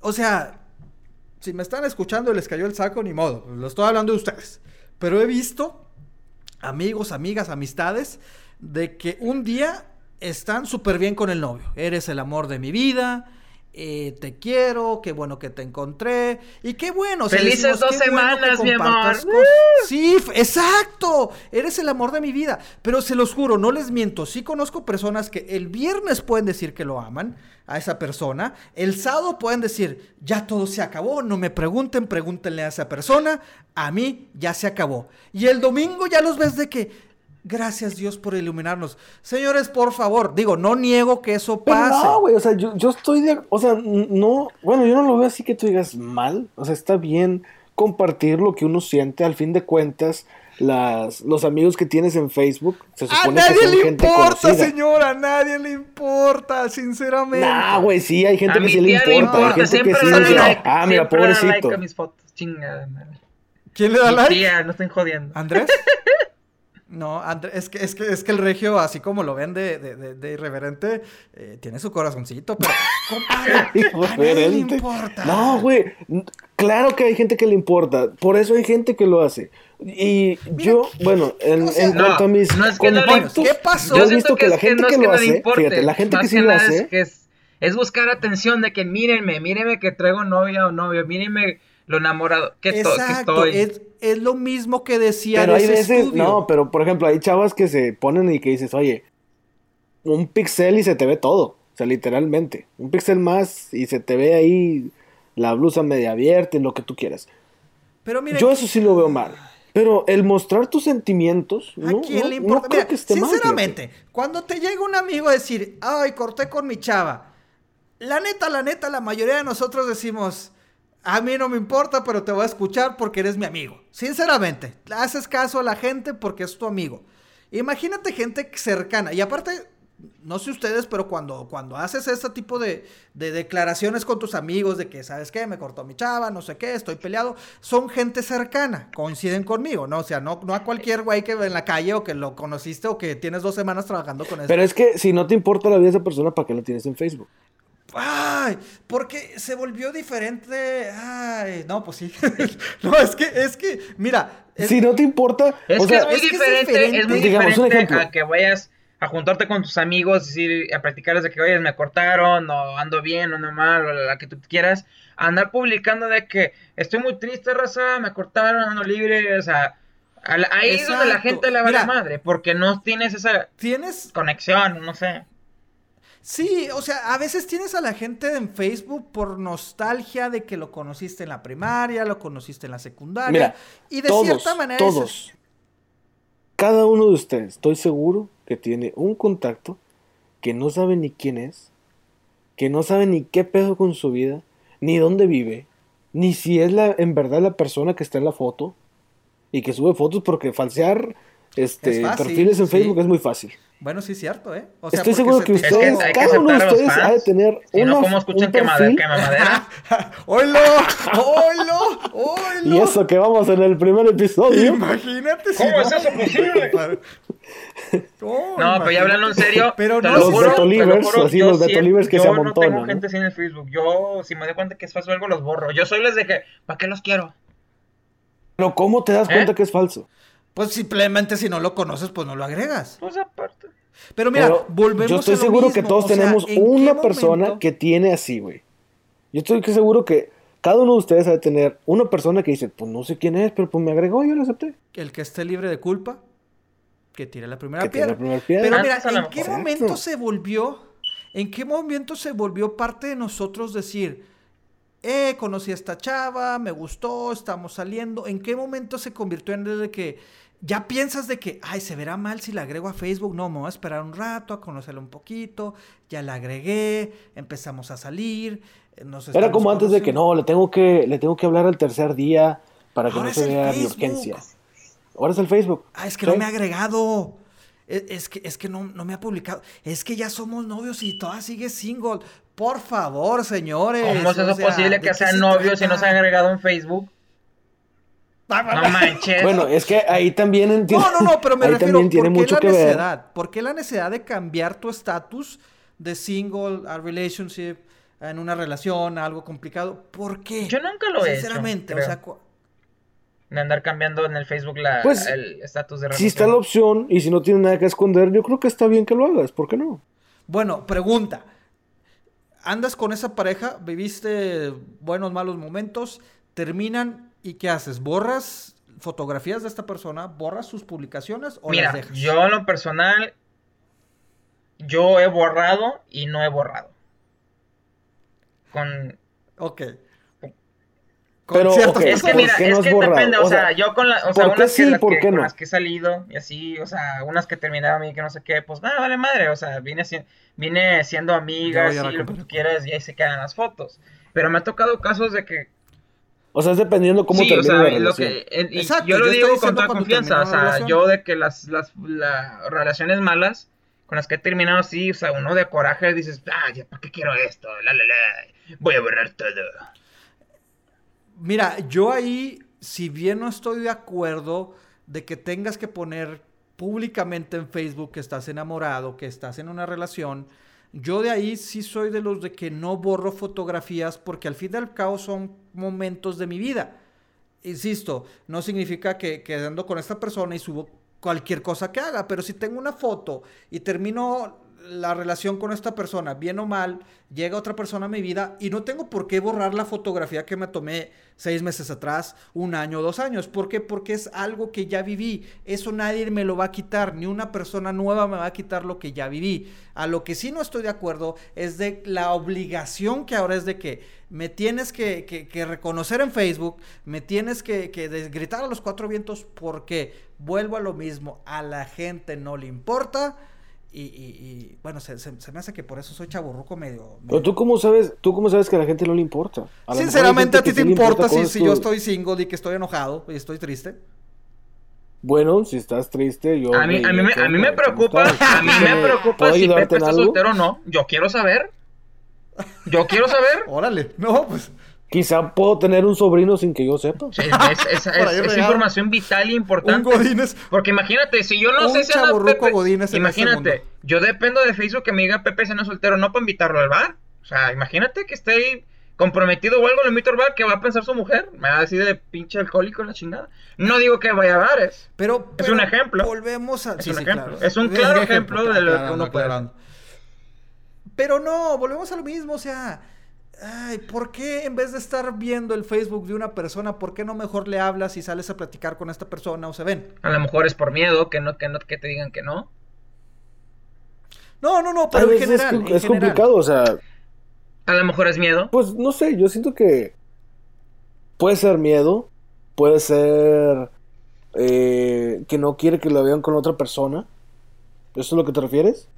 o sea, si me están escuchando y les cayó el saco, ni modo, lo estoy hablando de ustedes. Pero he visto amigos, amigas, amistades, de que un día están súper bien con el novio. Eres el amor de mi vida, eh, te quiero, qué bueno que te encontré y qué bueno. Felices dos semanas, mi amor. Sí, exacto. Eres el amor de mi vida. Pero se los juro, no les miento. Sí conozco personas que el viernes pueden decir que lo aman a esa persona. El sábado pueden decir, ya todo se acabó. No me pregunten, pregúntenle a esa persona. A mí ya se acabó. Y el domingo ya los ves de que Gracias Dios por iluminarnos. Señores, por favor, digo, no niego que eso pase. no, güey, o sea, yo, yo estoy de, o sea, no, bueno, yo no lo veo así que tú digas mal, o sea, está bien compartir lo que uno siente, al fin de cuentas, las, los amigos que tienes en Facebook, se supone a nadie le importa, señora, a nadie le importa, sinceramente. Nah, güey, sí, hay gente que sí le importa, hay gente que sí dice, ah, mira, pobrecito. Like a mis fotos. Chingada, ¿Quién le da like? Tía, no estén jodiendo. ¿Andrés? (laughs) No, es que, es que, es que el regio, así como lo ven de, de, irreverente, eh, tiene su corazoncito, pero. (laughs) compadre, le importa. No, güey. Claro que hay gente que le importa. Por eso hay gente que lo hace. Y yo, bueno, en, cuanto a mis no es que ¿qué pasó? Yo he visto que, la gente que, lo hace, fíjate, la gente que sí lo hace. Es, es, buscar atención de que mírenme, mírenme que traigo novia o novio, mírenme lo enamorado que, estoy. Es, es, lo mismo que decía pero hay veces, No, pero por ejemplo, hay chavas que se ponen y que dices, oye, un pixel y se te ve todo. O sea, literalmente. Un pixel más y se te ve ahí la blusa media abierta y lo que tú quieras. Pero mira, Yo eso sí lo veo mal. Pero el mostrar tus sentimientos, ¿no? ¿A quién le importa? mira, sinceramente, cuando te llega un amigo a decir, ay, corté con mi chava, la neta, la neta, la mayoría de nosotros decimos, a mí no me importa, pero te voy a escuchar porque eres mi amigo. Sinceramente, haces caso a la gente porque es tu amigo. Imagínate gente cercana. Y aparte, no sé ustedes, pero cuando, cuando haces este tipo de, declaraciones con tus amigos de que, ¿sabes qué? Me cortó mi chava, no sé qué, estoy peleado. Son gente cercana, coinciden conmigo, ¿no? O sea, no, no a cualquier güey que en la calle o que lo conociste o que tienes dos semanas trabajando con él. Pero es que si no te importa la vida de esa persona, ¿para qué lo tienes en Facebook? Ay, porque se volvió diferente. Ay, no, pues sí. (laughs) no, es que, es que, mira. si no te importa. Es que es muy diferente, es, muy diferente a que vayas a juntarte con tus amigos, y a practicar de que, oye, me cortaron, o ando bien, o ando mal, o la que tú quieras. andar publicando de que estoy muy triste, raza, me cortaron, ando libre, o sea. Ahí es donde la gente le va la madre, porque no tienes esa ¿Tienes? conexión, no sé. Sí, o sea, a veces tienes a la gente en Facebook por nostalgia de que lo conociste en la primaria, lo conociste en la secundaria. Mira, y de cierta manera. Todos. Cada uno de ustedes, estoy seguro que tiene un contacto que no sabe ni quién es, que no sabe ni qué pedo con su vida, ni dónde vive, ni si es la, en verdad la persona que está en la foto y que sube fotos porque falsear este, perfiles en Facebook es muy fácil. Bueno, sí es cierto, ¿eh? O sea, Estoy seguro que ustedes, cada uno de ustedes ha de tener si una, no, ¿cómo escuchan que madera? (laughs) ¡Oilo! ¡Oilo! ¡Oilo! Y eso que vamos en el primer episodio. Imagínate si ¿Cómo es eso (laughs) posible? no, pero ya hablando en serio. Pero no, los Betolivers, así los Betolivers que se amontonan. Yo no tengo gente así en el Facebook. Yo, si me doy cuenta que es falso algo, los borro. Yo soy les de que, ¿para qué los quiero? Pero ¿cómo te das ¿Eh? cuenta que es falso? Pues simplemente si no lo conoces, pues no lo agregas. Pues aparte. Pero mira, volvemos Yo estoy seguro que todos tenemos una persona que tiene así, güey. Yo estoy seguro que cada uno de ustedes debe tener una persona que dice, pues no sé quién es, pero pues me agregó y yo lo acepté. El que esté libre de culpa, que tire la primera, piedra. Pero mira, ¿en qué momento se volvió, en qué momento se volvió parte de nosotros decir, eh, conocí a esta chava, me gustó, estamos saliendo? ¿En qué momento se convirtió en de que ya piensas de que, ay, se verá mal si la agrego a Facebook. No, me voy a esperar un rato a conocerla un poquito. Ya la agregué, empezamos a salir. Eh, Era como antes de que no, le tengo que, le tengo que hablar al tercer día para que no se vea mi urgencia. Ahora es el Facebook. Ah, es que no me ha agregado. E, es, que, es que no, no, me ha publicado. Es que ya somos novios y todavía sigue single. Por favor, señores. ¿Cómo es eso o sea, posible ¿de que sean se novios y no se han agregado en Facebook? No manches. Bueno, es que ahí también entiendo. No, no, no, (laughs) pero me ahí refiero, tiene ¿por qué mucho la que ver. necesidad? ¿Por qué la necesidad de cambiar tu estatus de single a relationship en una relación, a algo complicado? ¿Por qué? Yo nunca lo he hecho, Sinceramente, o sea, de andar cambiando en el Facebook la, Pues, el estatus de Si está la opción y si no tiene nada que esconder, yo creo que está bien que lo hagas. ¿Por qué no? Bueno, pregunta. Andas con esa pareja, viviste buenos, malos momentos, terminan y ¿qué haces? ¿Borras fotografías de esta persona? ¿Borras sus publicaciones o Mira, las dejas? yo en lo personal, yo he borrado y no he borrado. Con... Ok. Pero, ciertas ok, Es que ¿por mira, es no que borrado? depende, o, O sea, sea, yo con la, o sea, ¿por unas que, sí, las por que- qué con no? las que he salido y así, o sea, unas que terminaron y que no sé qué, pues nada, vale madre, o sea, vine, vine siendo amigas a y lo que tú quieras y ahí se quedan las fotos. Pero me ha tocado casos de que O sea, es dependiendo cómo sí, o sea, la lo que, el- y Exacto, yo lo yo digo con toda confianza, o sea, yo de que las, las, las relaciones malas con las que he terminado así, o sea, uno de coraje dices, ah, ya, ¿para qué quiero esto? La, la, la, voy a borrar todo. Mira, yo ahí, si bien no estoy de acuerdo de que tengas que poner públicamente en Facebook que estás enamorado, que estás en una relación, yo de ahí sí soy de los de que no borro fotografías porque al fin y al cabo son momentos de mi vida. Insisto, no significa que, que ando con esta persona y subo cualquier cosa que haga, pero si tengo una foto y termino la relación con esta persona, bien o mal, llega otra persona a mi vida y no tengo por qué borrar la fotografía que me tomé seis meses atrás, un año, dos años. ¿Por qué? Porque es algo que ya viví. Eso nadie me lo va a quitar, ni una persona nueva me va a quitar lo que ya viví. A lo que sí no estoy de acuerdo es de la obligación que ahora es de que me tienes que, que- reconocer en Facebook, me tienes que, que gritar a los cuatro vientos porque vuelvo a lo mismo, a la gente no le importa. Y, y- y, bueno, se, se- se me hace que por eso soy chaburruco medio. Pero tú cómo sabes, tú cómo sabes que a la gente no le importa. A Sinceramente, ¿a ti te sí importa si, yo estoy single y que estoy enojado y estoy triste? Bueno, si estás triste, yo. A mí, a mí, me, a mí me preocupa, a mí me (laughs) preocupa ¿Puedo si Pepe está soltero o no. Yo quiero saber. Yo quiero saber. Órale, no, pues. Quizá puedo tener un sobrino sin que yo sepa. Es, es- es- (laughs) Por ahí es- es regado. información vital e Un importante. Godínez. Porque imagínate, si yo no Un sé si anda Pepe, godínez en este imagínate, mundo. yo dependo de Facebook que me diga Pepe si no soltero, no para invitarlo al bar. O sea, imagínate que esté ahí comprometido o algo, lo invito al bar, que va a pensar su mujer. Me va a decir de pinche alcohólico la chingada. No digo que vaya a bares. Pero, Es un ejemplo. Volvemos a. Es sí, un sí, ejemplo. claro. Es un claro ejemplo de lo que uno puede. Pero no, volvemos a lo mismo, o sea. Ay, ¿por qué en vez de estar viendo el Facebook de una persona, por qué no mejor le hablas y sales a platicar con esta persona o se ven? A lo mejor es por miedo, que no, que no, que te digan que no. No, no, no, A pero en es general. en es, general. complicado, o sea, A lo mejor es miedo. pues no sé, yo siento que puede ser miedo, puede ser eh, que no quiere que lo vean con otra persona. ¿Eso es lo que te refieres?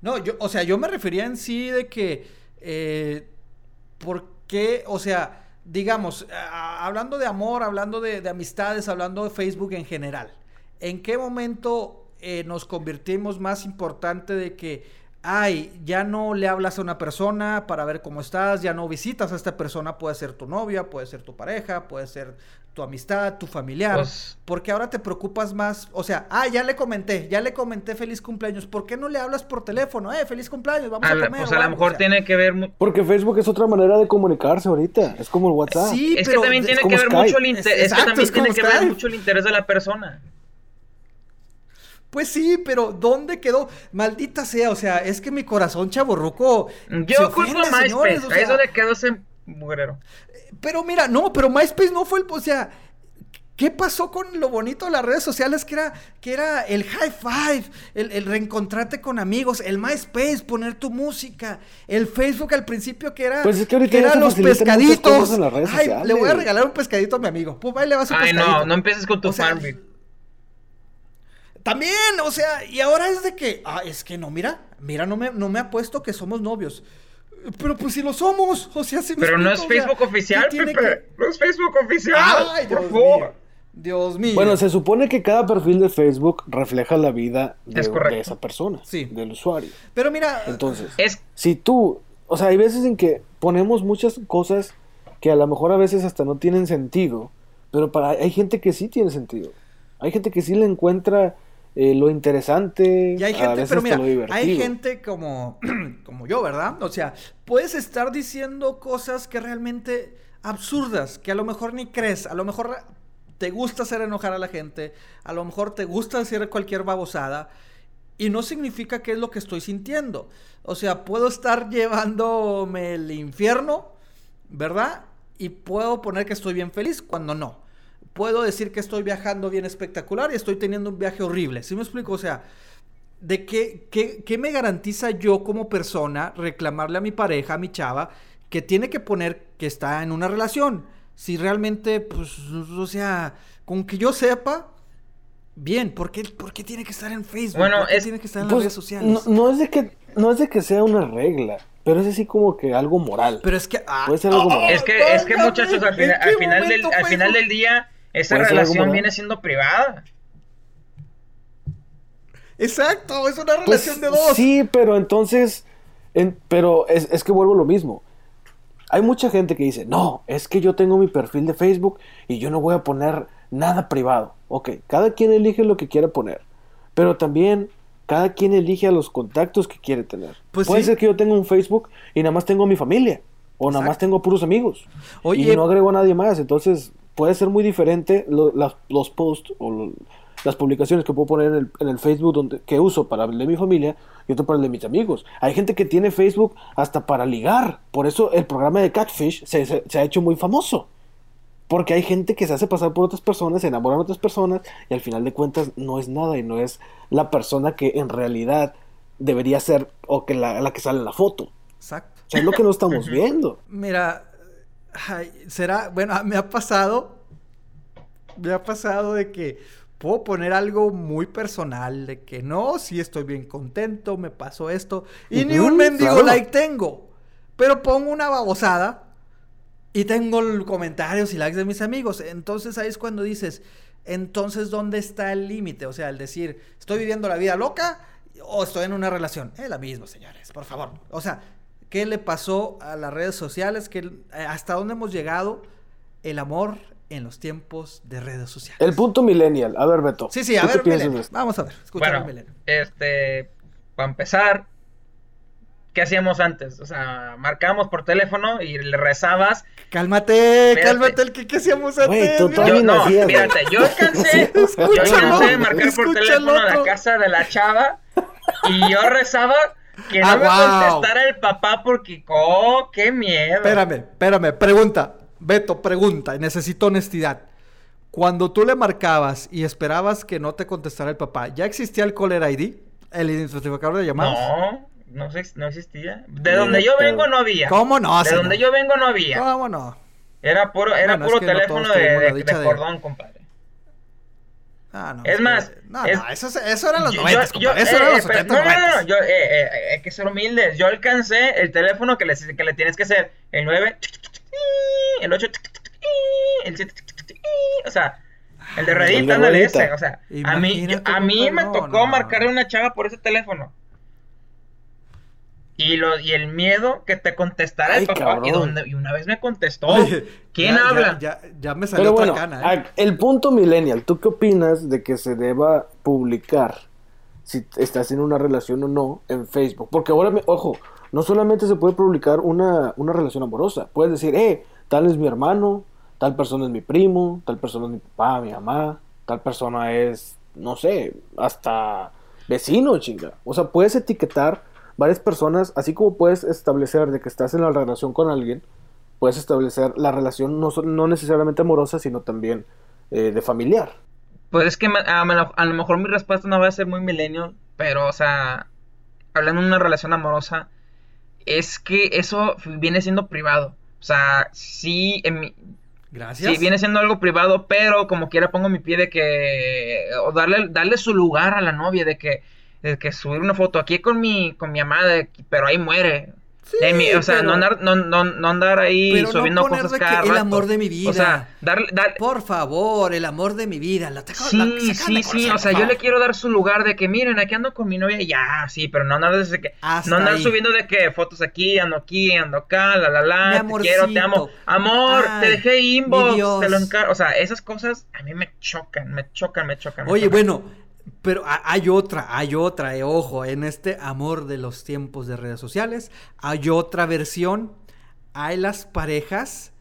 No, yo, o sea, yo me refería en sí de que, eh, ¿por qué? O sea, digamos, hablando de amor, hablando de, de amistades, hablando de Facebook en general, ¿en qué momento eh, nos convertimos más importante de que, ay, ya no le hablas a una persona para ver cómo estás, ya no visitas a esta persona, puede ser tu novia, puede ser tu pareja, puede ser tu amistad, tu familiar, Pues- porque ahora te preocupas más, o sea, ah, ya le comenté, ya le comenté feliz cumpleaños, ¿por qué no le hablas por teléfono? Eh, feliz cumpleaños, vamos a, A comer. pues a lo mejor o sea. tiene que ver. Porque Facebook es otra manera de comunicarse ahorita. Es como el WhatsApp. Sí, Es que pero también de- tiene que ver Skype. mucho el Es- interés. Es, que también tiene que ver mucho el interés de la persona. Pues sí, pero ¿dónde quedó? Maldita sea, o sea, es que mi corazón chaborruco. Yo culpo a MySpace. señores, o Ahí es sea, donde quedó ese mugrero. Pero mira, no, pero MySpace no fue el, o sea, ¿qué pasó con lo bonito de las redes sociales que era, que era el high five, el, el reencontrarte con amigos, el MySpace, poner tu música, el Facebook al principio que era, Pues es que ahorita que los pescaditos. en las redes Ay, le voy a regalar un pescadito a mi amigo. Le vas un Ay, pescadito. no, no empieces con tu O sea, Farmville. También, o sea, y ahora es de que, ah, es que no, mira, mira, no me, no me ha puesto que somos novios. Pero pues si lo somos, o sea, si me Pero no es explico, o sea, Facebook oficial, ¿qué tiene Pepe. que- No es Facebook oficial. Ay, por Dios favor. mío. Dios mío. Bueno, se supone que cada perfil de Facebook refleja la vida de, Es de esa persona, Sí. del usuario. Pero mira, Entonces, Es si tú O sea, hay veces en que ponemos muchas cosas que a lo mejor a veces hasta no tienen sentido, pero para hay gente que sí tiene sentido. Hay gente que sí le encuentra eh, lo interesante. Y hay a gente, veces pero mira, lo hay gente como, (clears throat) como yo, ¿verdad? O sea, puedes estar diciendo cosas que realmente absurdas, que a lo mejor ni crees, a lo mejor te gusta hacer enojar a la gente, a lo mejor te gusta decir cualquier babosada, y no significa que es lo que estoy sintiendo. O sea, puedo estar (laughs) llevándome el infierno, ¿verdad? Y puedo poner que estoy bien feliz cuando no. Puedo decir que estoy viajando bien espectacular y estoy teniendo un viaje horrible. ¿Sí me explico? O sea, ¿de qué, qué, qué me garantiza yo como persona reclamarle a mi pareja, a mi chava, que tiene que poner que está en una relación? Si realmente, pues, o sea, con que yo sepa, bien, ¿por qué, por qué tiene que estar en Facebook? Bueno, ¿Por qué es- tiene que estar en Pues, las redes sociales? No, no es de que, no es de que sea una regla, pero es así como que algo moral. Pero es que... ah, Puede ser algo moral. Es que, es que muchachos, al, ¿en final, qué al, final del, al final del día, esa relación viene siendo privada. Exacto, es una Pues, relación de dos. Sí, pero entonces, en- pero es, es que vuelvo a lo mismo. Hay mucha gente que dice, no, es que yo tengo mi perfil de Facebook y yo no voy a poner nada privado. Ok, cada quien elige lo que quiere poner, pero también cada quien elige a los contactos que quiere tener. Pues Puede sí. ser que yo tenga un Facebook y nada más tengo a mi familia, o nada más tengo puros amigos, Oye- y no agrego a nadie más. Entonces puede ser muy diferente lo- las- los posts o lo- las publicaciones que puedo poner en el, en el Facebook donde, que uso para el de mi familia y otro para el de mis amigos. Hay gente que tiene Facebook hasta para ligar. Por eso el programa de Catfish se, se- se ha hecho muy famoso. Porque hay gente que se hace pasar por otras personas, se enamoran de otras personas y al final de cuentas no es nada y no es la persona que en realidad debería ser o que la, la que sale en la foto. Exacto. O sea, es lo que no estamos (laughs) viendo. Mira, ay, será, bueno, (laughs) me ha pasado, me ha pasado de que puedo poner algo muy personal, de que no, sí estoy bien contento, me pasó esto, y ni un mendigo claro. like tengo, pero pongo una babosada y tengo comentarios y likes de mis amigos, entonces ahí es cuando dices, entonces, ¿dónde está el límite? O sea, el decir, ¿estoy viviendo la vida loca o estoy en una relación? Es la misma, señores, por favor. O sea, ¿qué le pasó a las redes sociales? ¿Qué- eh, ¿Hasta dónde hemos llegado? El amor en los tiempos de redes sociales. El punto millennial. A ver, Beto. Sí, sí, a ¿tú ver, de? Vamos a ver, escucha Bueno, este, para empezar, ¿qué hacíamos antes? O sea, marcábamos por teléfono y le rezabas. Cálmate, Espérate. cálmate, el que, ¿qué hacíamos antes? tú Mira. todavía Yo, no, mírate, yo alcancé, (laughs) yo alcancé a marcar por teléfono a la casa de la chava y yo rezaba que no Ah, me guau. contestara el papá porque, ¡oh, qué miedo! Espérame, espérame, pregunta. Beto, pregunta, y necesito honestidad. Cuando tú le marcabas y esperabas que no te contestara el papá, ¿ya existía el Caller ID? ¿El identificador de llamadas? No, no, se- no existía. De donde de yo vengo no había. ¿Cómo no, De señor? donde yo vengo no había. ¿Cómo no? Era puro, era Bueno, es puro que no teléfono de, de- dicha de de- cordón, compadre. Ah, no, Es más, No, es- no, eso, eso eran los Yo- 90, yo- compadre. yo- Eso eh, eran eh, los pero- 70, no, no, no, 90. yo, eh, eh, eh, hay que ser humildes. Yo alcancé el teléfono que le, que le tienes que hacer el 9, el 8, el 7, o sea, el de El ruedita. ese, o sea, a mí, yo- a mí me tocó marcarle una chava por ese teléfono. Y, lo, y el miedo que te contestara Ay, el papá. Y, donde, y una vez me contestó. Oye, ¿Quién ya- habla? Ya, ya me salió Pero otra bueno, cana, ¿eh? a- el punto millennial, ¿tú qué opinas de que se deba publicar si estás en una relación o no en Facebook? Porque ahora, me- ojo, no solamente se puede publicar una, una relación amorosa, puedes decir, eh, tal es mi hermano, tal persona es mi primo, tal persona es mi papá, mi mamá, tal persona es, no sé, hasta vecino, chinga. O sea, puedes etiquetar varias personas, así como puedes establecer de que estás en la relación con alguien, puedes establecer la relación no, no necesariamente amorosa, sino también eh, de familiar. Pues es que me- a, lo- a lo mejor mi respuesta no va a ser muy milenio, pero, o sea, hablando de una relación amorosa, es que eso viene siendo privado. O sea, sí, en mi- Gracias. sí viene siendo algo privado, pero como quiera pongo mi pie de que, o darle, darle su lugar a la novia, de que, de que subir una foto aquí con mi, con mi amada, pero ahí muere. En mi- o sea, pero- no, andar, no, no, no andar ahí no subiendo poner cosas de que cada el rato. amor de mi vida. O sea, dar, dar- Por favor, el amor de mi vida. La, Sí, la- sí, de sí, conocer, o sea, yo le quiero dar su lugar de que miren, aquí ando con mi novia, ya, sí, pero no andar desde que Hasta no andar ahí. subiendo de que fotos aquí, ando aquí, ando acá, la la la, Mi te quiero, te amo. Amor, Ay, te dejé inbox, te lo encargo, o sea, esas cosas a mí me chocan, me chocan, me chocan. me Oye, chocan. bueno, pero ha- hay otra, hay otra, eh, ojo, en este amor de los tiempos de redes sociales, hay otra versión. Hay las parejas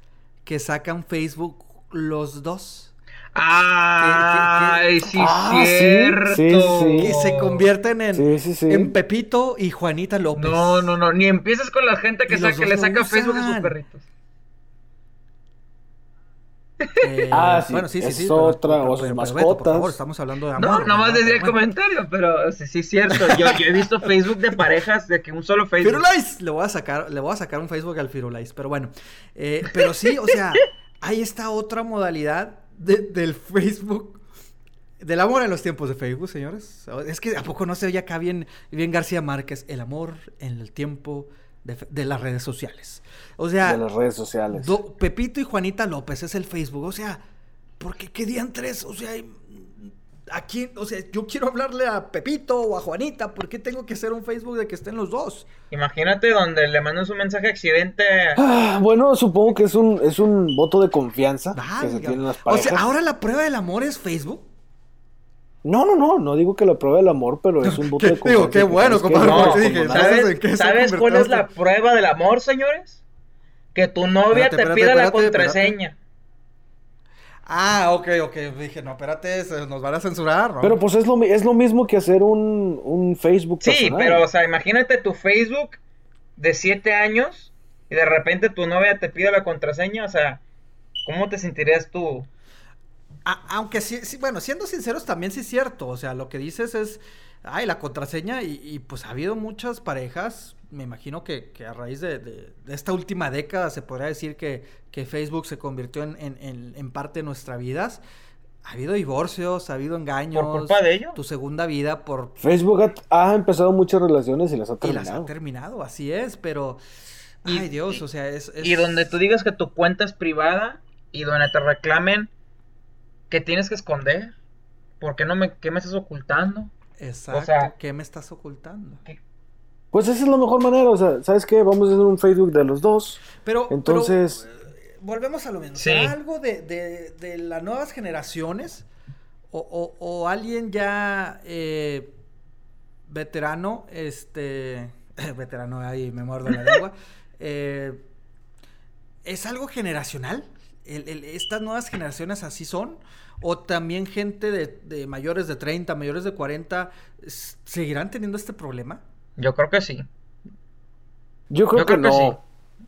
que sacan Facebook los dos. Ay, sí, Ah, sí, cierto. sí, sí. Que se convierten en, Sí, sí, sí. en Pepito y Juanita López. No, no, no, ni empieces con la gente que, sa- le saca Facebook a sus perritos. Eh, Ah, sí, Bueno, sí, sí, es sí. otra, o sus Beto, por mascotas. favor, estamos hablando de amor. No, nomás decía el Bueno. comentario, pero sí, sí es cierto. Yo, yo he visto Facebook de parejas de que un solo Facebook. Firulais, le voy a sacar, le voy a sacar un Facebook al Firulais, pero bueno, Eh, pero sí, o sea, (laughs) hay esta otra modalidad de- del Facebook, del amor en los tiempos de Facebook, señores. Es que a poco no se oye acá bien, bien García Márquez, el amor en el tiempo de, las redes sociales. O sea, de las redes sociales. do- Pepito y Juanita López es el Facebook, o sea, porque qué día tres, o sea, aquí, o sea, yo quiero hablarle a Pepito o a Juanita, ¿por qué tengo que hacer un Facebook de que estén los dos? Imagínate donde le mandas un mensaje accidente. Ah, bueno, supongo que es un, es un voto de confianza que se tienen las O parejas. sea, ahora la prueba del amor es Facebook. No, no, no, no digo que la prueba del amor, pero es (laughs) un voto Qué- de confianza. digo, qué bueno, compadre, no, dije. ¿sabes ¿Sabes, en qué se ¿sabes ha cuál es la prueba del amor, señores? Que tu novia Espérate, te espérate, pida la espérate, contraseña. Ah, ok, ok. Dije, no, espérate, se nos van a censurar, ¿no? Pero pues es lo, es lo mismo que hacer un, un Facebook Sí, personal. pero, o sea, imagínate tu Facebook de 7 años y de repente tu novia te pide la contraseña. O sea, ¿cómo te sentirías tú? A- aunque sí, sí, bueno, siendo sinceros, también sí es cierto. O sea, lo que dices es, ay, la contraseña, y, y, pues ha habido muchas parejas, me imagino que, que a raíz de, de- de esta última década se podría decir que, que Facebook se convirtió en, en- en- en parte de nuestras vidas. Ha habido divorcios, ha habido engaños. ¿Por culpa de ello? Tu segunda vida por... Facebook ha, ha empezado muchas relaciones y las ha Y terminado. las ha terminado, así es, pero... Y- Ay, Dios, o sea, es... es- Y donde tú digas que tu cuenta es privada y donde te reclamen que tienes que esconder. ¿Por qué no me, qué me estás ocultando? Exacto, o sea- ¿qué me estás ocultando? Pues esa es la mejor manera, o sea, ¿sabes qué? Vamos a hacer un Facebook de los dos. Pero, Entonces- pero, eh, volvemos a lo mismo. Sí. ¿Será algo de, de- de las nuevas generaciones? O, o- o alguien ya eh, veterano, este, (laughs) veterano, ahí me muerdo la lengua, (laughs) eh, ¿es algo generacional? El- el- ¿Estas nuevas generaciones así son? ¿O también gente de, de mayores de 30, mayores de 40, s- seguirán teniendo este problema? Yo creo que sí. Yo creo Yo que creo que no.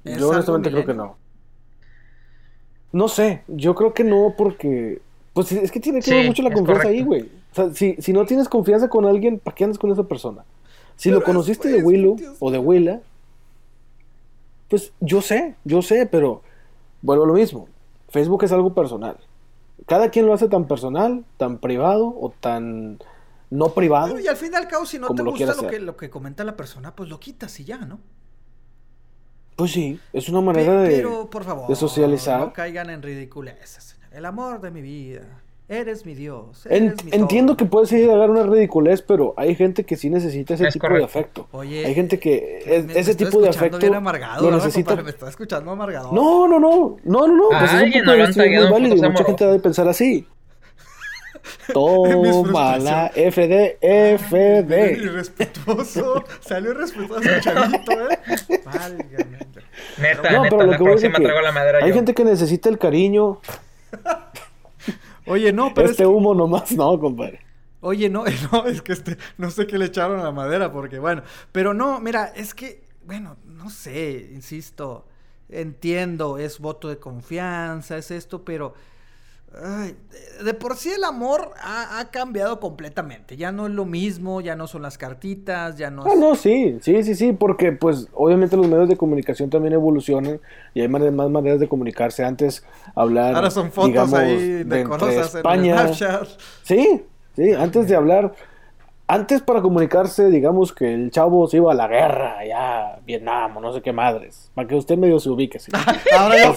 ¿Es Yo honestamente creo que no. No sé, yo creo que no porque... Pues es que tiene que ver Sí, mucho la confianza ahí, güey. O sea, si, si no tienes confianza con alguien, ¿para qué andas con esa persona? Si Pero lo conociste es- de Willow Dios o de Willa, pues yo sé, yo sé, pero vuelvo a lo mismo. Facebook es algo personal. Cada quien lo hace tan personal, tan privado o tan no privado. Bueno, y al fin y al cabo, si no te gusta lo que, lo que comenta la persona, pues lo quitas y ya, ¿no? Pues sí, es una manera Pe- de... Pero, por favor, de socializar. no caigan en ridiculeces. El amor de mi vida. Eres mi Dios. En- eres mi entiendo todo. que puede ser llegar a una ridiculez, pero hay gente que sí necesita ese Es tipo de afecto. Oye, hay gente que es- me- me ese tipo de afecto bien amargado, lo ¿verdad, necesita. compadre? Me está escuchando amargado. No, no, no, no, no, no. A Pues es un alguien punto no de muy válido y mucha gente debe pensar así. Toma la FD, FD. Irrespetuoso. (laughs) Salió irrespetuoso el chavito, ¿eh? Válgame. Neta, No, neta, pero lo la que voy es de próxima que traigo la madera hay yo. gente que necesita el cariño. (laughs) Oye, no, pero Este es humo nomás, no, compadre. Oye, no, (laughs) no, es que este, no sé qué le echaron a la madera, porque bueno, pero no, mira, es que, bueno, no sé, insisto, entiendo, es voto de confianza, es esto, pero ay, de- de por sí el amor ha, ha cambiado completamente, ya no es lo mismo, ya no son las cartitas, ya no Ah, es... no, sí, sí, sí, sí, porque pues obviamente los medios de comunicación también evolucionan y hay mane- más maneras de comunicarse. Antes hablar, Ahora son fotos digamos, ahí de de cosas en España. Snapchat. Sí, sí, antes de hablar Antes para comunicarse, digamos que el chavo se iba a la guerra, ya Vietnam o no sé qué madres, para que usted medio se ubique. ¿sí? (laughs) Ahora ya.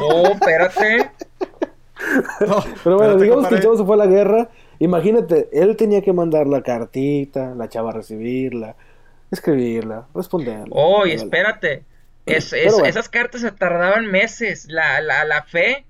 Oh, espérate. No, Pero bueno, espérate, digamos que el chavo se fue a la guerra. Imagínate, él tenía que mandar la cartita, la chava recibirla, escribirla, responderla. Oh, y espérate. Es, Pero es- bueno. Esas cartas se tardaban meses. La, la, la fe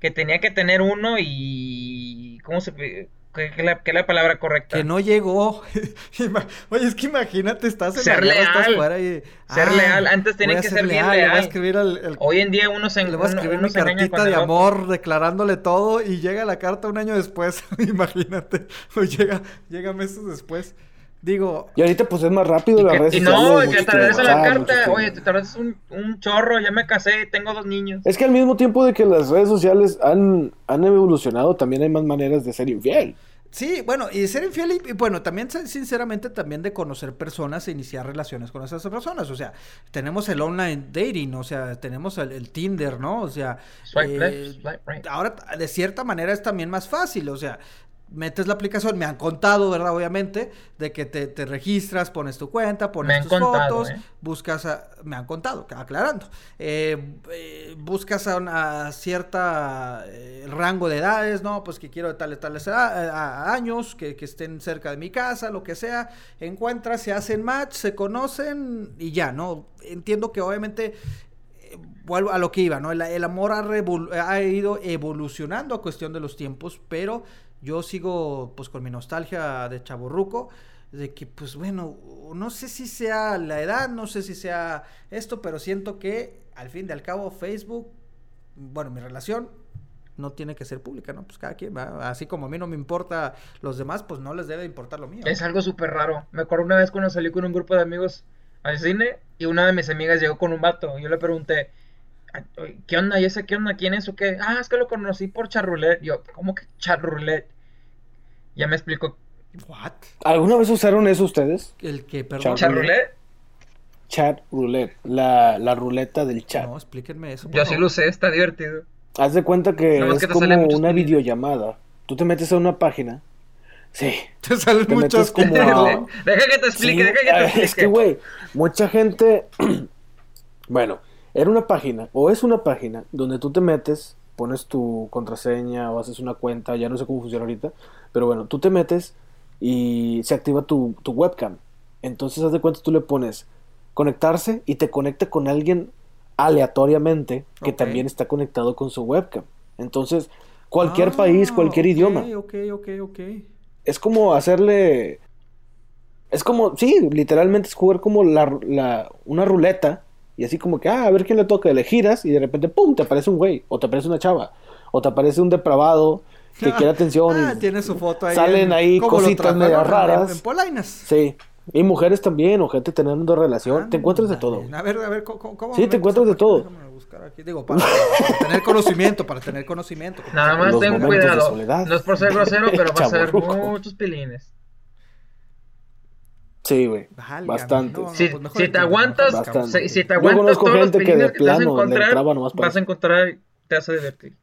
que tenía que tener uno y... ¿Cómo se... ¿Qué, qué la, qué la palabra correcta? Que no llegó. (laughs) Oye, es que imagínate, estás en Ser la guerra, estás leal. fuera y. Ser leal. Antes tenía que ser bien Le voy a leal. escribir al, el- Hoy en día uno se, le voy a escribir engaña cartita de amor, declarándole todo, y llega la carta un año después. (laughs) Imagínate. O llega, llega meses después. Digo, Y ahorita pues es más rápido que- redes y no, que te regresa la carta. Oye, te un, un chorro. Ya me casé, tengo dos niños. Es que al mismo tiempo de que las redes sociales han, han evolucionado, también hay más maneras de ser infiel. Sí, bueno, y ser infiel y, y, bueno, también sin- sinceramente también de conocer personas e iniciar relaciones con esas personas, o sea, tenemos el online dating, o sea, tenemos el, el Tinder, ¿no? O sea, Swipe eh, left, swipe right. ahora de cierta manera es también más fácil, o sea, metes la aplicación, me han contado, ¿verdad? Obviamente, de que te, te registras, pones tu cuenta, pones tus contado, fotos, ¿eh? buscas a, me han contado, aclarando, eh, eh, buscas a una cierta rango de edades, ¿no? Pues que quiero de tales, tales a- a- años, que, que estén cerca de mi casa, lo que sea, encuentras, se hacen match, se conocen y ya, ¿no? Entiendo que obviamente vuelvo a lo que iba, ¿no? El, el amor ha, ha ido evolucionando a cuestión de los tiempos, pero yo sigo pues con mi nostalgia de chaborruco, de que pues bueno, no sé si sea la edad, no sé si sea esto, pero siento que al fin y al cabo Facebook, bueno, mi relación no tiene que ser pública, ¿no? Pues cada quien, ¿va? así como a mí no me importa los demás, pues no les debe importar lo mío. Es algo súper raro. Me acuerdo una vez cuando salí con un grupo de amigos al cine y una de mis amigas llegó con un vato. Yo le pregunté, "Ay, oye, ¿qué onda? ¿Y ese qué onda? ¿Quién es o qué? Ah, es que lo conocí por Charroulet. Yo, ¿cómo que Charroulet? Ya me explicó. ¿What? ¿Alguna vez usaron eso ustedes? El que, perdón. ¿Charroulet? Chat roulette, la, la ruleta del chat. No, explíquenme eso. Yo sí lo sé, está divertido. Haz de cuenta que más es que como una videollamada. Tú te metes a una página. Sí. (laughs) Te salen Te muchos metes como a- Deja que te explique, Sí, deja que te explique. Es que, güey, mucha gente. (clears throat) bueno, era una página, o es una página, donde tú te metes, pones tu contraseña o haces una cuenta, ya no sé cómo funciona ahorita, pero bueno, tú te metes y se activa tu, tu webcam. Entonces, haz de cuenta, tú le pones conectarse y te conecta con alguien aleatoriamente que también está conectado con su webcam. Entonces, cualquier Ah, país, cualquier idioma Ok, ok, ok. es como hacerle. Es como, sí, literalmente es jugar como la, la- una ruleta. Y así como que, ah, a ver quién le toca. Le giras y de repente, ¡pum! Te aparece un güey. O te aparece una chava. O te aparece un depravado que (laughs) quiere atención. Ah, y tiene su foto ahí. Salen en- ahí ¿cómo lo cositas medio raras. En, en Polainas. Sí. Y mujeres también, o gente teniendo relación. te encuentras de todo. A ver, a ver, ¿cómo, cómo- Sí, te encuentras de todo. página? Déjame buscar aquí. Digo, para, para tener (laughs) conocimiento, para tener conocimiento. Nada más ten cuidado. No es por ser grosero, pero (laughs) va a ser muchos pilines. Sí, güey. Bastante. no, Si, pues te aguantas, Bastante. si, si te Yo aguantas conozco todos los gente que de pilines que te vas a plano le entraba nomás para vas a encontrar te vas a divertir.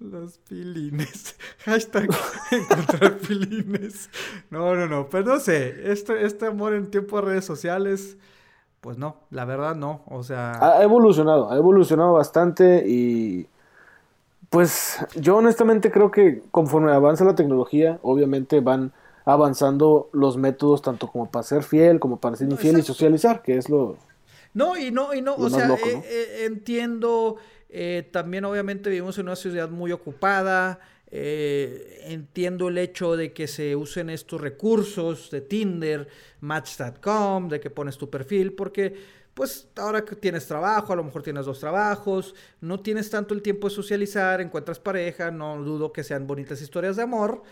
Los pilines. (laughs) Hashtag encontrar pilines. No, no, no. Pero no sé. Este, este amor en tiempo de redes sociales. Pues no, la verdad no. O sea. Ha ha evolucionado, ha evolucionado bastante y pues yo honestamente creo que conforme avanza la tecnología, obviamente van avanzando los métodos tanto como para ser fiel, como para ser infiel y socializar, que es lo... No, y no, y no, o sea, loco, eh, ¿no? eh, entiendo, eh, también obviamente vivimos en una ciudad muy ocupada, eh, entiendo el hecho de que se usen estos recursos de Tinder, Match.com, de que pones tu perfil, porque pues ahora que tienes trabajo, a lo mejor tienes dos trabajos, no tienes tanto el tiempo de socializar, encuentras pareja, no dudo que sean bonitas historias de amor,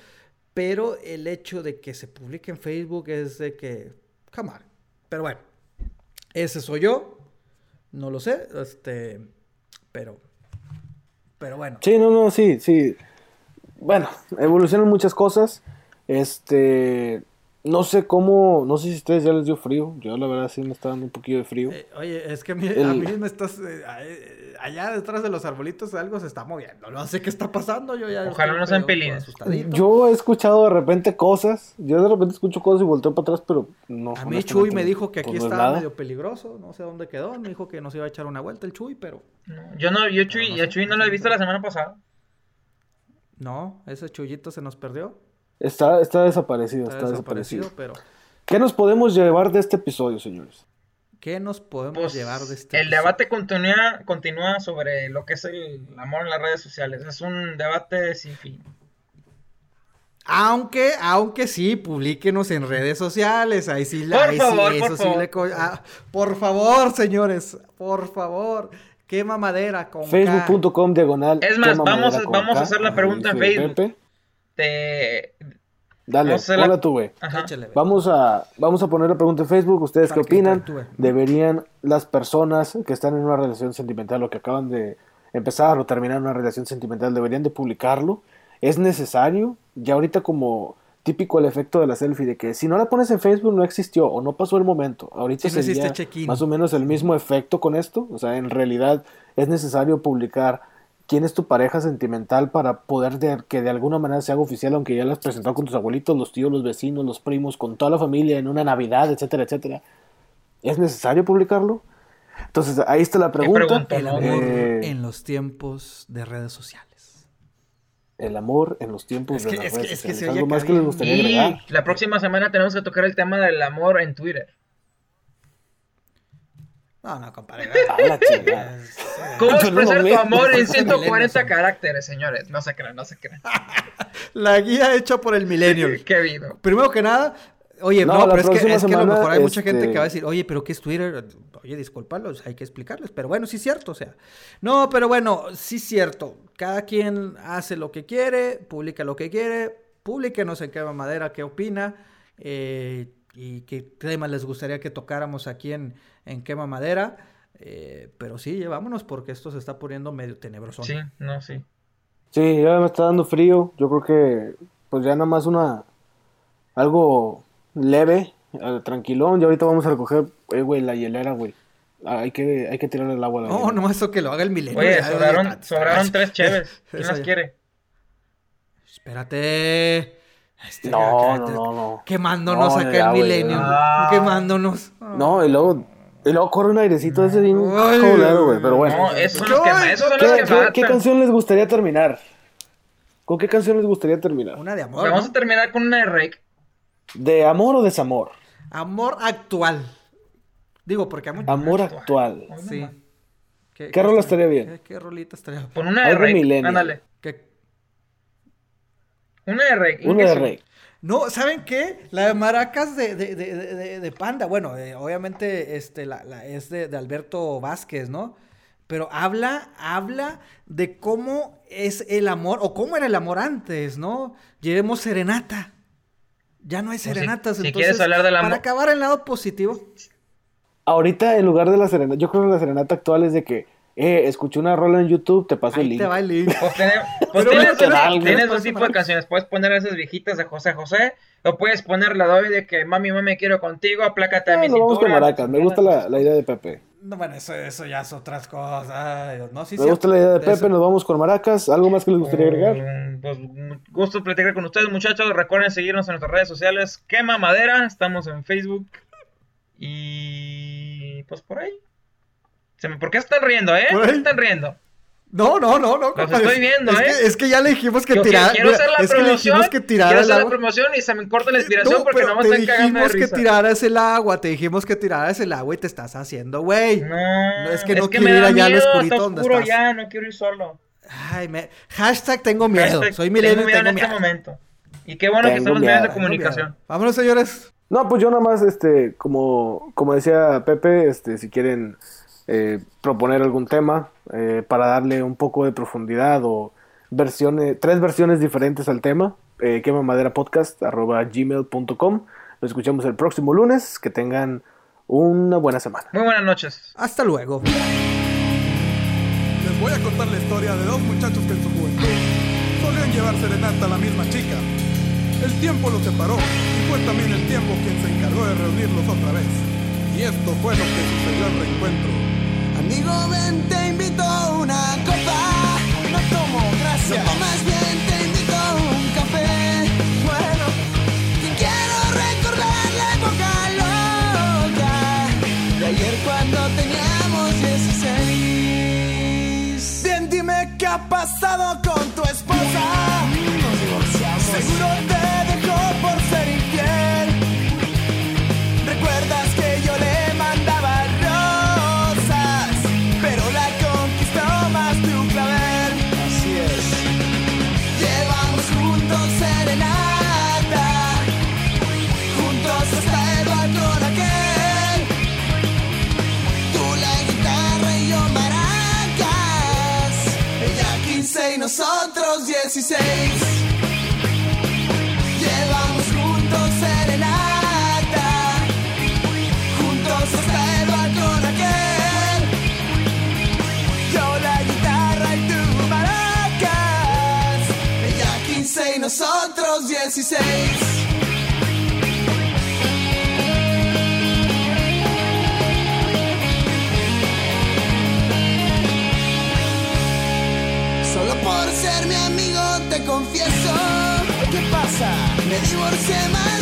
pero el hecho de que se publique en Facebook es de que, come pero bueno. Ese soy yo. No lo sé. Este. Pero. Pero bueno. Sí, no, no, sí, sí. Bueno, evolucionan muchas cosas. Este... no sé cómo, no sé si a ustedes ya les dio frío. Yo la verdad sí me está dando un poquillo de frío. Eh, oye, es que a mí, El- a mí me estás... eh, eh, allá detrás de los arbolitos algo se está moviendo. No sé qué está pasando. Yo ya Ojalá no sean pelines. Yo he escuchado de repente cosas. Yo de repente escucho cosas y volteo para atrás, pero no. A mí Chuy me dijo que pues aquí no es estaba nada. medio peligroso. No sé dónde quedó. Me dijo que nos iba a echar una vuelta el Chuy, pero... No, yo no, yo Chuy, no y a sé, Chuy no no lo he visto no la semana pasada. No, ese Chuyito se nos perdió. Está, está desaparecido, Está, está, desaparecido, desaparecido. pero... ¿Qué nos podemos llevar de este episodio, señores? ¿Qué nos podemos Pues, llevar de este el episodio? debate continúa, continúa sobre lo que es el amor en las redes sociales. Es un debate sin fin. Aunque, aunque sí, publíquenos en redes sociales. Ahí sí, Por ahí sí, favor, eso por sí le co- ah, por favor, señores, por favor. Quema madera con. Facebook.com diagonal. Es más, vamos a- vamos hacer la pregunta en Facebook. Pepe. Te... Dale, la- tú, güey. Ve. Vamos a, vamos a poner la pregunta en Facebook. ¿Ustedes Para qué que opinan? ¿Deberían las personas que están en una relación sentimental o que acaban de empezar o terminar una relación sentimental, deberían de publicarlo? ¿Es necesario? Ya ahorita como típico el efecto de la selfie, de que si no la pones en Facebook no existió o no pasó el momento. Ahorita Sí, no sería check-in. más o menos el mismo efecto con esto. O sea, en realidad es necesario publicar quién es tu pareja sentimental para poder de- que de alguna manera se haga oficial, aunque ya la has presentado con tus abuelitos, los tíos, los vecinos, los primos, con toda la familia en una Navidad, etcétera, etcétera. ¿Es necesario publicarlo? Entonces, ahí está la pregunta. pregunta? El amor Eh, en los tiempos de redes sociales. El amor en los tiempos Es de que- las es que- redes es que se ¿Algo más que les gustaría Y agregar? la próxima semana tenemos que tocar el tema del amor en Twitter. No, no, compadre. (laughs) ¿Cómo No, no, expresar tu no, amor en no, 140 no. caracteres, señores? No se crean, no se crean. (laughs) La guía hecha por el Millennial. (laughs) Qué vivo. Primero que nada, oye, No, no, pero es que, es que a lo mejor hay mucha este- gente que va a decir, oye, pero ¿qué es Twitter? Oye, discúlpalos, hay que explicarles. Pero bueno, sí es cierto, o sea. No, pero bueno, sí es cierto. Cada quien hace lo que quiere, publica lo que quiere. Publíquenos en Quema Madera qué opina eh, y qué temas les gustaría que tocáramos aquí en, en Quema Madera. Eh, pero sí, llevámonos porque esto se está poniendo medio tenebroso. Sí, no, sí. Sí, ya me está dando frío. Yo creo que, pues ya nada más una. Algo leve, eh, tranquilón. Y ahorita vamos a recoger, eh, güey, la hielera, güey. Hay que, hay que tirarle el agua a la No, hielera. no, eso que lo haga el Milenio. Oye, sobraron, sobraron tres cheves. (laughs) ¿Quién las quiere? Espérate. Este, No, acá, no, no, no. Quemándonos No, acá ya, el milenio. Ah. Quemándonos. No, y luego, y luego corre un airecito ese bien culero, güey. Pero bueno. No, esos son ¿Qué? los que, esos son ¿Qué, los que qué- matan. qué canción les gustaría terminar? ¿Con qué canción les gustaría terminar? Una de amor. vamos ¿no? a terminar con una de Rake. ¿De amor o desamor? Amor actual. Digo, porque amor. Amor actual. Sí. nomás. ¿Qué rola estaría bien? ¿Qué, qué rolita estaría bien? Con una de Rake. Ándale. ¿Qué- Una de Rake. Una de. Rey. No, ¿saben qué? La de maracas de, de, de, de- de Panda. Bueno, eh, obviamente este, la, la- es de, de Alberto Vázquez, ¿no? Pero habla, habla de cómo es el amor, o cómo era el amor antes, ¿no? Llevemos serenata. Ya no hay si- serenatas. si entonces, quieres hablar del amor- Para acabar el lado positivo. Ahorita, en lugar de la serenata, yo creo que la serenata actual es de que, eh, escuché una rola en YouTube, te paso el link. te va el link. (laughs) Pues, (laughs) pues tienes, dos tipos de canciones. Puedes poner esas viejitas de José José. O puedes poner la doy de que mami, mami, quiero contigo. Aplácate a mi nos vamos con cintura. maracas. Me gusta la, la idea de Pepe. No, bueno, eso, eso ya es otras cosas. Ay, Dios, no, sí, Me gusta la idea de Eso- Pepe, nos vamos con maracas. ¿Algo más que les gustaría agregar? Mm, Pues gusto platicar con ustedes, muchachos. Recuerden seguirnos en nuestras redes sociales. Quema Madera. Estamos en Facebook. Y pues por ahí. Se me- ¿Por qué están riendo, eh? Por ¿Por qué están riendo? No, no, no, no. Los estoy viendo, es ¿eh? Que, es que ya le dijimos que tirara. quiero hacer la es que le promoción. dijimos que tirara quiero hacer la promoción y se me corta la inspiración No, porque no me te están cagando de dijimos que tiraras el agua, te dijimos que tiraras el agua y te estás haciendo, güey. No, es que no quiero me ir allá al oscurito donde oscuro estás. ya, no quiero ir solo. Ay, me... Hashtag tengo miedo. Hashtag, Soy milenio y miedo tengo en este momento. Y qué bueno que Tengo están los medios de. Tengo comunicación. Vámonos, señores. No, pues yo nada más, este, como, como decía Pepe, este, si quieren eh, proponer algún tema eh, para darle un poco de profundidad o versiones, tres versiones diferentes al tema, eh, quemamadera.podcast@gmail.com. Lo escuchamos el próximo lunes. Que tengan una buena semana. Muy buenas noches. Hasta luego. Les voy a contar la historia de dos muchachos que en su juventud solían llevar serenata a la misma chica. El tiempo los separó y fue también el tiempo quien se encargó de reunirlos otra vez. Y esto fue lo que sucedió al reencuentro. Amigo, ven, te invito una copa. No tomo, gracias. No tomas bien, te invito un café. Bueno, quiero recordar la época loca de ayer cuando teníamos 16. Bien, dime qué ha pasado con tu esposa. you wanna say my name